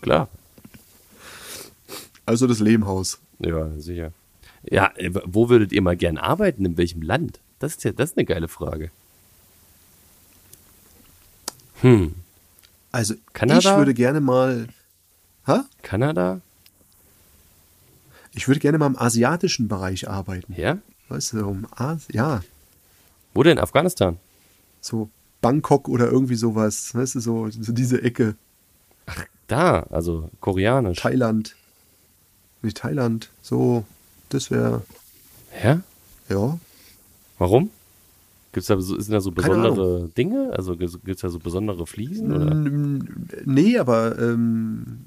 Klar. Also das Lehmhaus. Ja, sicher. Ja, äh, wo würdet ihr mal gern arbeiten? In welchem Land? Das ist ja, das ist eine geile Frage. Hm, Also Kanada? ich würde gerne mal. Ha? Kanada? Ich würde gerne mal im asiatischen Bereich arbeiten. Ja? Weißt du, um As ja, Wo denn? Afghanistan? so Bangkok oder irgendwie sowas. Weißt du, so, so diese Ecke. Da, also koreanisch. Thailand. Nicht Thailand. So, das wäre. Ja? Ja. Warum? Gibt's da so, sind da so besondere Dinge? Also gibt es da so besondere Fliesen? Oder? Nee, aber ähm,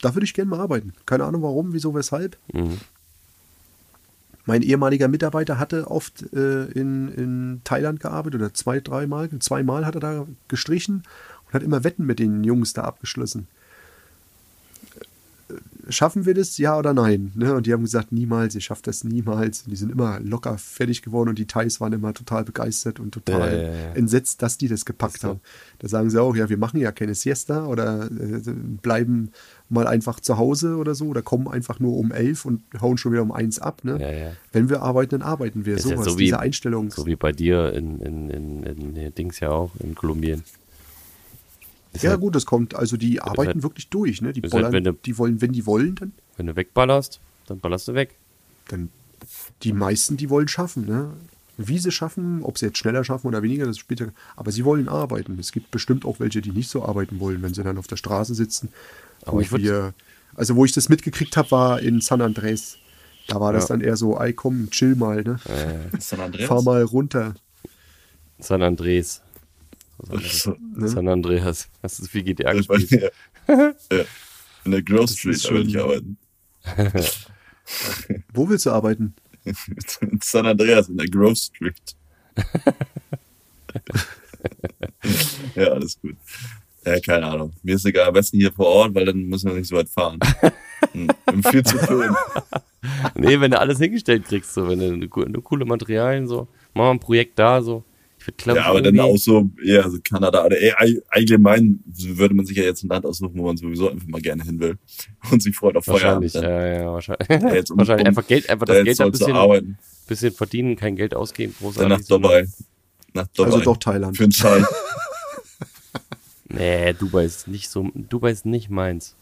da würde ich gerne mal arbeiten. Keine Ahnung warum, wieso, weshalb. Mhm. Mein ehemaliger Mitarbeiter hatte oft äh, in, in Thailand gearbeitet oder zwei, dreimal, zweimal hat er da gestrichen und hat immer Wetten mit den Jungs da abgeschlossen. Äh, Schaffen wir das, ja oder nein? Ne? Und die haben gesagt, niemals, ihr schafft das niemals. Und die sind immer locker fertig geworden und die Thais waren immer total begeistert und total ja. entsetzt, dass die das gepackt so. haben. Da sagen sie auch, ja, wir machen ja keine Siesta oder äh, bleiben mal einfach zu Hause oder so oder kommen einfach nur um elf und hauen schon wieder um eins ab. Ne? Ja, ja. Wenn wir arbeiten, dann arbeiten wir. Ist ja Sowas, so wie- diese Einstellung. So wie bei dir in, in, in, in Dings ja auch, in Kolumbien. Ist ja, halt, gut, das kommt. Also die arbeiten halt- wirklich durch. Ne? Die, halt, bollern, wenn du- die wollen, wenn die wollen, dann, Wenn du wegballerst, dann ballerst du weg. dann die meisten, die wollen schaffen. Ne? Wie sie schaffen, ob sie jetzt schneller schaffen oder weniger, das spielt ja. Aber sie wollen arbeiten. Es gibt bestimmt auch welche, die nicht so arbeiten wollen, wenn sie dann auf der Straße sitzen. Aber Wo ich wir, also wo ich das mitgekriegt habe, war in San Andres. Da war das Ja. dann eher so, ey komm, chill mal, ne? San Andreas? Fahr mal runter. San Andres. So, Ne? San Andreas. Hast du viel GTA ich gespielt? nicht. ja. In der Grove Street, schon- nicht arbeiten. Wo willst du arbeiten? In San Andreas, in der Grove Street. ja, alles gut. Ja, keine Ahnung. Mir ist egal, am besten hier vor Ort, weil dann müssen wir nicht so weit fahren. Hm, wir haben viel zu tun. Nee, wenn du alles hingestellt kriegst, so, wenn du eine, eine coole Materialien, so, mach mal ein Projekt da, so. Ich würde glaube Ja, aber dann auch so, ja, so Kanada oder ey, ei- allgemein würde man sich ja jetzt ein Land aussuchen, wo man sowieso einfach mal gerne hin will und sich freut auf Wahrscheinlich, Feierabend. ja, ja, wahrscheinlich. Ja, jetzt um- wahrscheinlich um- einfach Geld, einfach Da das Geld ein bisschen, arbeiten, bisschen verdienen, kein Geld ausgeben, dann großartig. nach Dubai. Nach Dubai. Also doch Thailand. Für einen Schein. Nee, Dubai ist nicht so, Dubai ist nicht meins.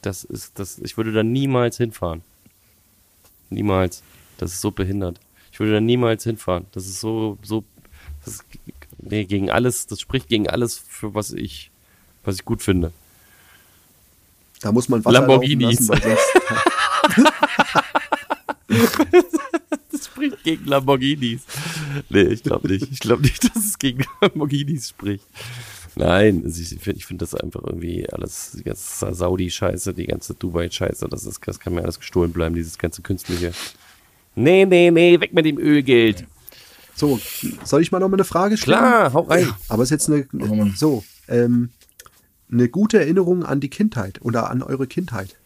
Das ist, das, ich würde da niemals hinfahren. Niemals. Das ist so behindert. Ich würde da niemals hinfahren. Das ist so, so, das nee, gegen alles, das spricht gegen alles, für was ich, was ich gut finde. Da muss man Wasser Lamborghinis. lassen, Das spricht gegen Lamborghinis. Nee, ich glaube nicht. Ich glaube nicht, dass es gegen Lamborghinis spricht. Nein, also ich finde ich find das einfach irgendwie alles, die ganze Saudi-Scheiße, die ganze Dubai-Scheiße, das, ist, das kann mir alles gestohlen bleiben, dieses ganze künstliche. Nee, nee, nee, weg mit dem Ölgeld. So, soll ich mal noch mal eine Frage stellen? Klar, hau rein. Aber es ist jetzt eine, so, ähm, eine gute Erinnerung an die Kindheit oder an eure Kindheit.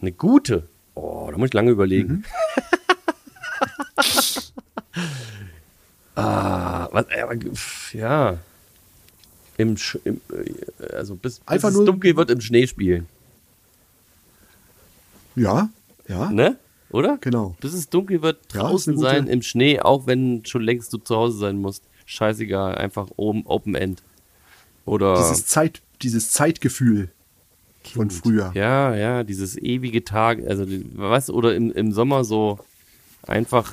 Eine gute. Oh, da muss ich lange überlegen. ah, was, äh, ja. Im, Sch- im äh, also bis, bis Einfach es nur- dunkel wird im Schnee spielen. Ja, ja, Ne? Oder? genau. Bis es dunkel wird, Ja, draußen gute- sein, im Schnee, auch wenn schon längst du zu Hause sein musst. Scheißegal, einfach oben, Open End. Oder Dieses, Zeit, dieses Zeitgefühl von früher. Ja, ja, dieses ewige Tag, also was, oder im, im Sommer so einfach,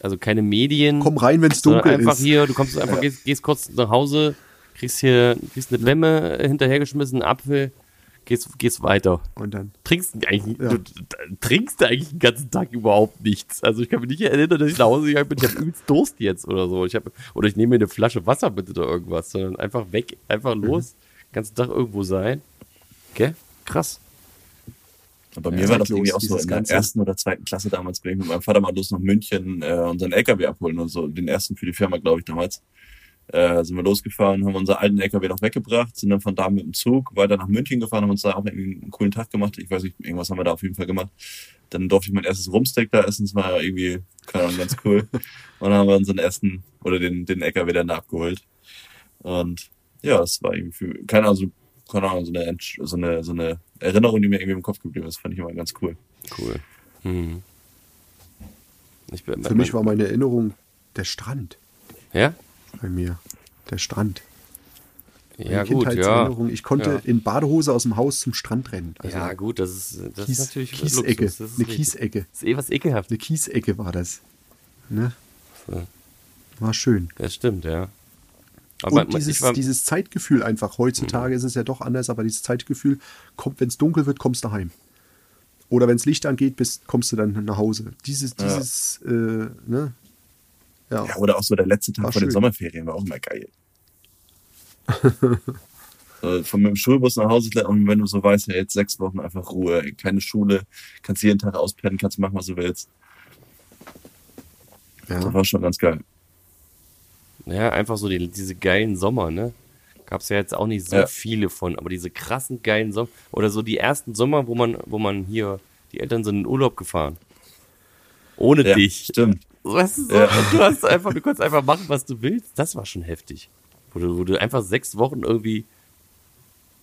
also keine Medien. Komm rein, wenn es dunkel einfach ist. hier, du kommst einfach, gehst, gehst kurz nach Hause, kriegst hier, kriegst eine Bämme hinterhergeschmissen, einen Apfel, gehst, gehst weiter. Und dann. Trinkst eigentlich, Ja. du, du, trinkst eigentlich den ganzen Tag überhaupt nichts. Also ich kann mich nicht erinnern, dass ich nach Hause gegangen bin, ich habe übelst Durst jetzt oder so. Ich hab, oder ich nehme mir eine Flasche Wasser mit oder irgendwas, sondern einfach weg, einfach Mhm. los, ganzen Tag irgendwo sein. Gell? Krass. Bei mir Ja, war das irgendwie auch so in der ersten oder zweiten Klasse damals, bin ich mit meinem Vater mal los nach München äh, unseren LKW abholen und so, den ersten für die Firma, glaube ich, damals. Äh, sind wir losgefahren, haben unseren alten LKW noch weggebracht, sind dann von da mit dem Zug weiter nach München gefahren, haben uns da auch irgendwie einen coolen Tag gemacht. Ich weiß nicht, irgendwas haben wir da auf jeden Fall gemacht. Dann durfte ich mein erstes Rumsteak da essen, das war irgendwie, keine Ahnung, ganz cool. Und dann haben wir unseren ersten, oder den, den LKW dann da abgeholt. Und ja, das war irgendwie, für, keine Ahnung, keine Ahnung, so eine, so eine, so eine Erinnerung, die mir irgendwie im Kopf geblieben ist, fand ich immer ganz cool. Cool. Hm. Ich bin, Für mich war meine Erinnerung der Strand Ja? Bei mir. Der Strand. Ja, Meine gut, ja. Ich konnte Ja. in Badehose aus dem Haus zum Strand rennen. Also ja, gut, das ist, das Kies, ist natürlich Kiesecke. Luxus, das ist eine. Kiesecke. Das ist eh was ekelhaft. Eine Kiesecke war das. Ne? War schön. Das stimmt, ja. Aber Und dieses, war, dieses Zeitgefühl einfach. Heutzutage ist es ja doch anders, aber dieses Zeitgefühl kommt, wenn es dunkel wird, kommst du heim. Oder wenn es Licht angeht, bist, kommst du dann nach Hause. Dieses, Ja. dieses, äh, ne? Ja. Ja, oder auch so der letzte Tag War vor den schön. Sommerferien war auch immer geil. Äh, Von mit dem Schulbus nach Hause und wenn du so weißt, ja, jetzt sechs Wochen einfach Ruhe, keine Schule, kannst jeden Tag auspennen, kannst machen, was du willst. Das ja. war schon ganz geil. ja, einfach so die, diese geilen Sommer, ne? Gab's ja jetzt auch nicht so Ja. viele von, aber diese krassen geilen Sommer, oder so die ersten Sommer, wo man, wo man hier, die Eltern sind in Urlaub gefahren. Ohne Ja, dich. stimmt. Weißt du, so, Ja. du hast einfach, du konntest einfach machen, was du willst. Das war schon heftig. Wo du, wo du einfach sechs Wochen irgendwie,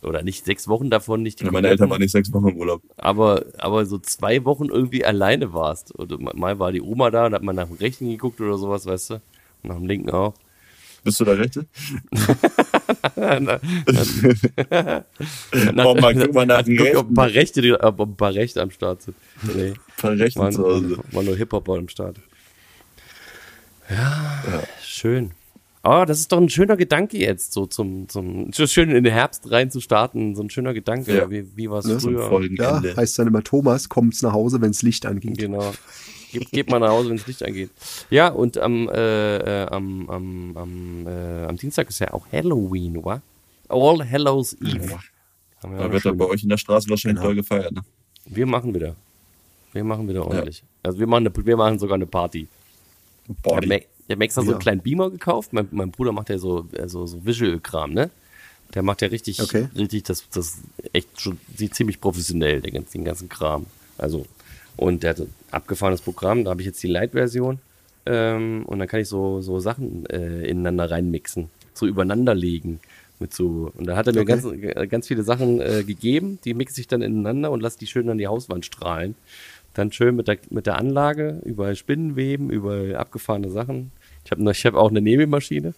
oder nicht sechs Wochen davon nicht Ja, meine Eltern waren nicht sechs Wochen im Urlaub. aber, aber so zwei Wochen irgendwie alleine warst. Und mal war die Oma da und hat mal nach dem Rechten geguckt oder sowas, weißt du? Und nach dem Linken auch. Bist du der Rechte? Na, Oh, mal, guck mal nach hat dem geguckt, ob ein Rechten. paar Rechte, die- ob ein paar Rechte am Start sind. Nee, Ein paar Rechten waren, zu Hause. waren nur Hip-Hopper am Start. Ja, schön. Oh, das ist doch ein schöner Gedanke jetzt, so zum, zum, so schön in den Herbst rein zu starten, so ein schöner Gedanke. Ja. Wie, wie war es Ne? Früher? ja, Folgenende. heißt dann immer Thomas, kommt's nach Hause, wenn's Licht angeht. Genau. Geht, geht mal nach Hause, wenn das Licht angeht. Ja, und am, äh, äh, am, am, am, äh, am Dienstag ist ja auch Halloween, wa? All Hallows Eve. Wir, Da wird dann bei euch in der Straße wahrscheinlich Genau. doll gefeiert, ne? wir machen wieder. Wir machen wieder ordentlich. Also wir machen, eine, wir machen sogar eine Party. Ich Boah, habe ich hab extra so einen kleinen Beamer gekauft. Mein, mein Bruder macht ja so, äh, so, Visual-Kram, ne? Der macht ja richtig, Okay. richtig, das, das echt schon, sieht ziemlich professionell, den ganzen, den ganzen Kram. Also, und der hat ein abgefahrenes Programm, da habe ich jetzt die Light-Version. Ähm, und dann kann ich so, so Sachen äh, ineinander reinmixen, so übereinander legen. Mit so, und da hat er mir Okay. ganz, ganz viele Sachen äh, gegeben, die mixe ich dann ineinander und lasse die schön an die Hauswand strahlen. Dann schön mit der, mit der Anlage, überall Spinnenweben, überall abgefahrene Sachen. Ich habe ich hab auch eine Nebelmaschine.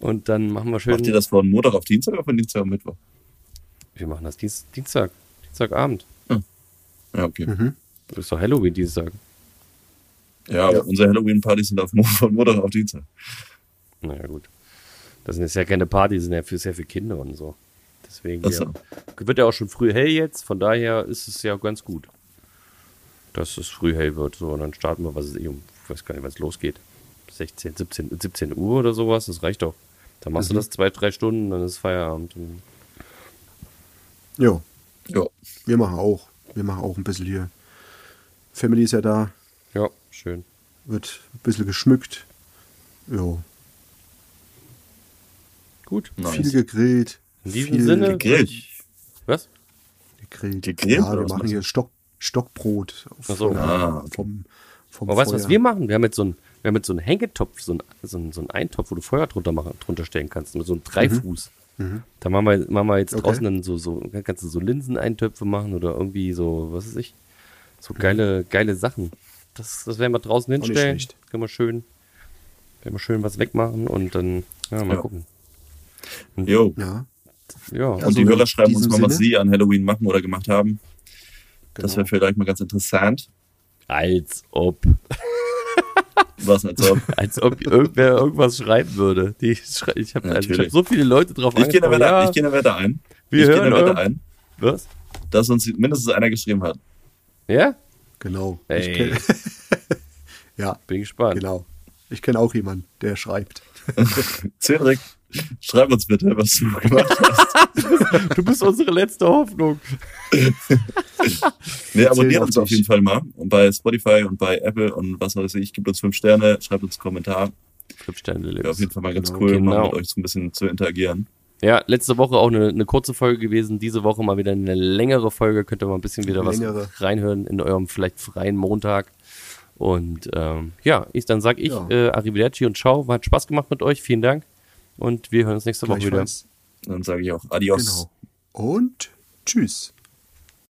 Und dann machen wir schön. Macht ihr das von Montag auf Dienstag oder von Dienstag auf Mittwoch? Wir machen das Dienst, Dienstag. Dienstagabend. Ja, okay. Das ist doch Halloween Dienstag. Ja, aber unsere Halloween-Partys sind auf, von Montag auf Dienstag. Naja, gut. Das sind jetzt ja keine Partys, das sind ja für, sehr für Kinder und so. Deswegen ja. so. wird ja auch schon früh hell jetzt, von daher ist es ja ganz gut, dass es früh hell wird. So, und dann starten wir, was ist eh um, ich weiß gar nicht, wann es losgeht. 16, 17, 17 Uhr oder sowas, das reicht doch. Dann machst du das zwei, drei Stunden, dann ist Feierabend. Ja, Ja. wir machen auch. Wir machen auch ein bisschen hier. Family ist ja da, ja, schön. wird ein bisschen geschmückt. Ja, Gut. Nice. viel gegrillt. In diesem viel Sinne- Gegrillt. Was? gegrillt. Gegrillt Ja, wir machen hier Stock, Stockbrot so. vom, Ah, vom, vom Aber weißt du, was wir machen? Wir haben jetzt so einen, wir haben jetzt so einen Hängetopf, so einen, so einen, so einen Eintopf, wo du Feuer drunter, machen, drunter stellen kannst, mit so einem Dreifuß. Da machen wir, machen wir jetzt Okay. draußen dann so, so, kannst du so Linseneintöpfe machen oder irgendwie so, was weiß ich, so geile, geile Sachen. Das, das werden wir draußen nicht hinstellen. Können wir schön, werden wir schön was wegmachen und dann, ja, mal Ja. gucken. Jo. Ja, Ja, Und Also die Hörer schreiben uns mal, was sie an Halloween machen oder gemacht haben. Das genau. wäre vielleicht mal ganz interessant. als ob, Was als ob. als ob irgendwer irgendwas schreiben würde. Die schrei ich habe also hab Natürlich. so viele Leute drauf Ich gehe eine. Wette, ja, ich gehe eine Wette ein. Wir ich gehe hören eine Wette ein, was? dass uns mindestens einer geschrieben hat. Ja? Genau. Ich Ey. kenn, ja, Bin gespannt. genau. Ich kenne auch jemanden, der schreibt. Cedric, schreib uns bitte, was du gemacht hast. Du bist unsere letzte Hoffnung. Nee, abonniert uns auf jeden Fall mal. Und bei Spotify und bei Apple und was weiß ich, gebt uns fünf Sterne, schreibt uns einen Kommentar. Fünf Sterne Wäre auf jeden Fall mal ganz Genau. cool, mal Genau. mit euch so ein bisschen zu interagieren. Ja, letzte Woche auch eine, eine kurze Folge gewesen. Diese Woche mal wieder eine längere Folge. Könnt ihr mal ein bisschen wieder Längere. was reinhören in eurem vielleicht freien Montag. Und ähm, ja, ich, dann sag ich Ja. äh, Arrivederci und Ciao. Hat Spaß gemacht mit euch. Vielen Dank. Und wir hören uns nächste Woche wieder. Dann sage ich auch Adios. Genau. und tschüss.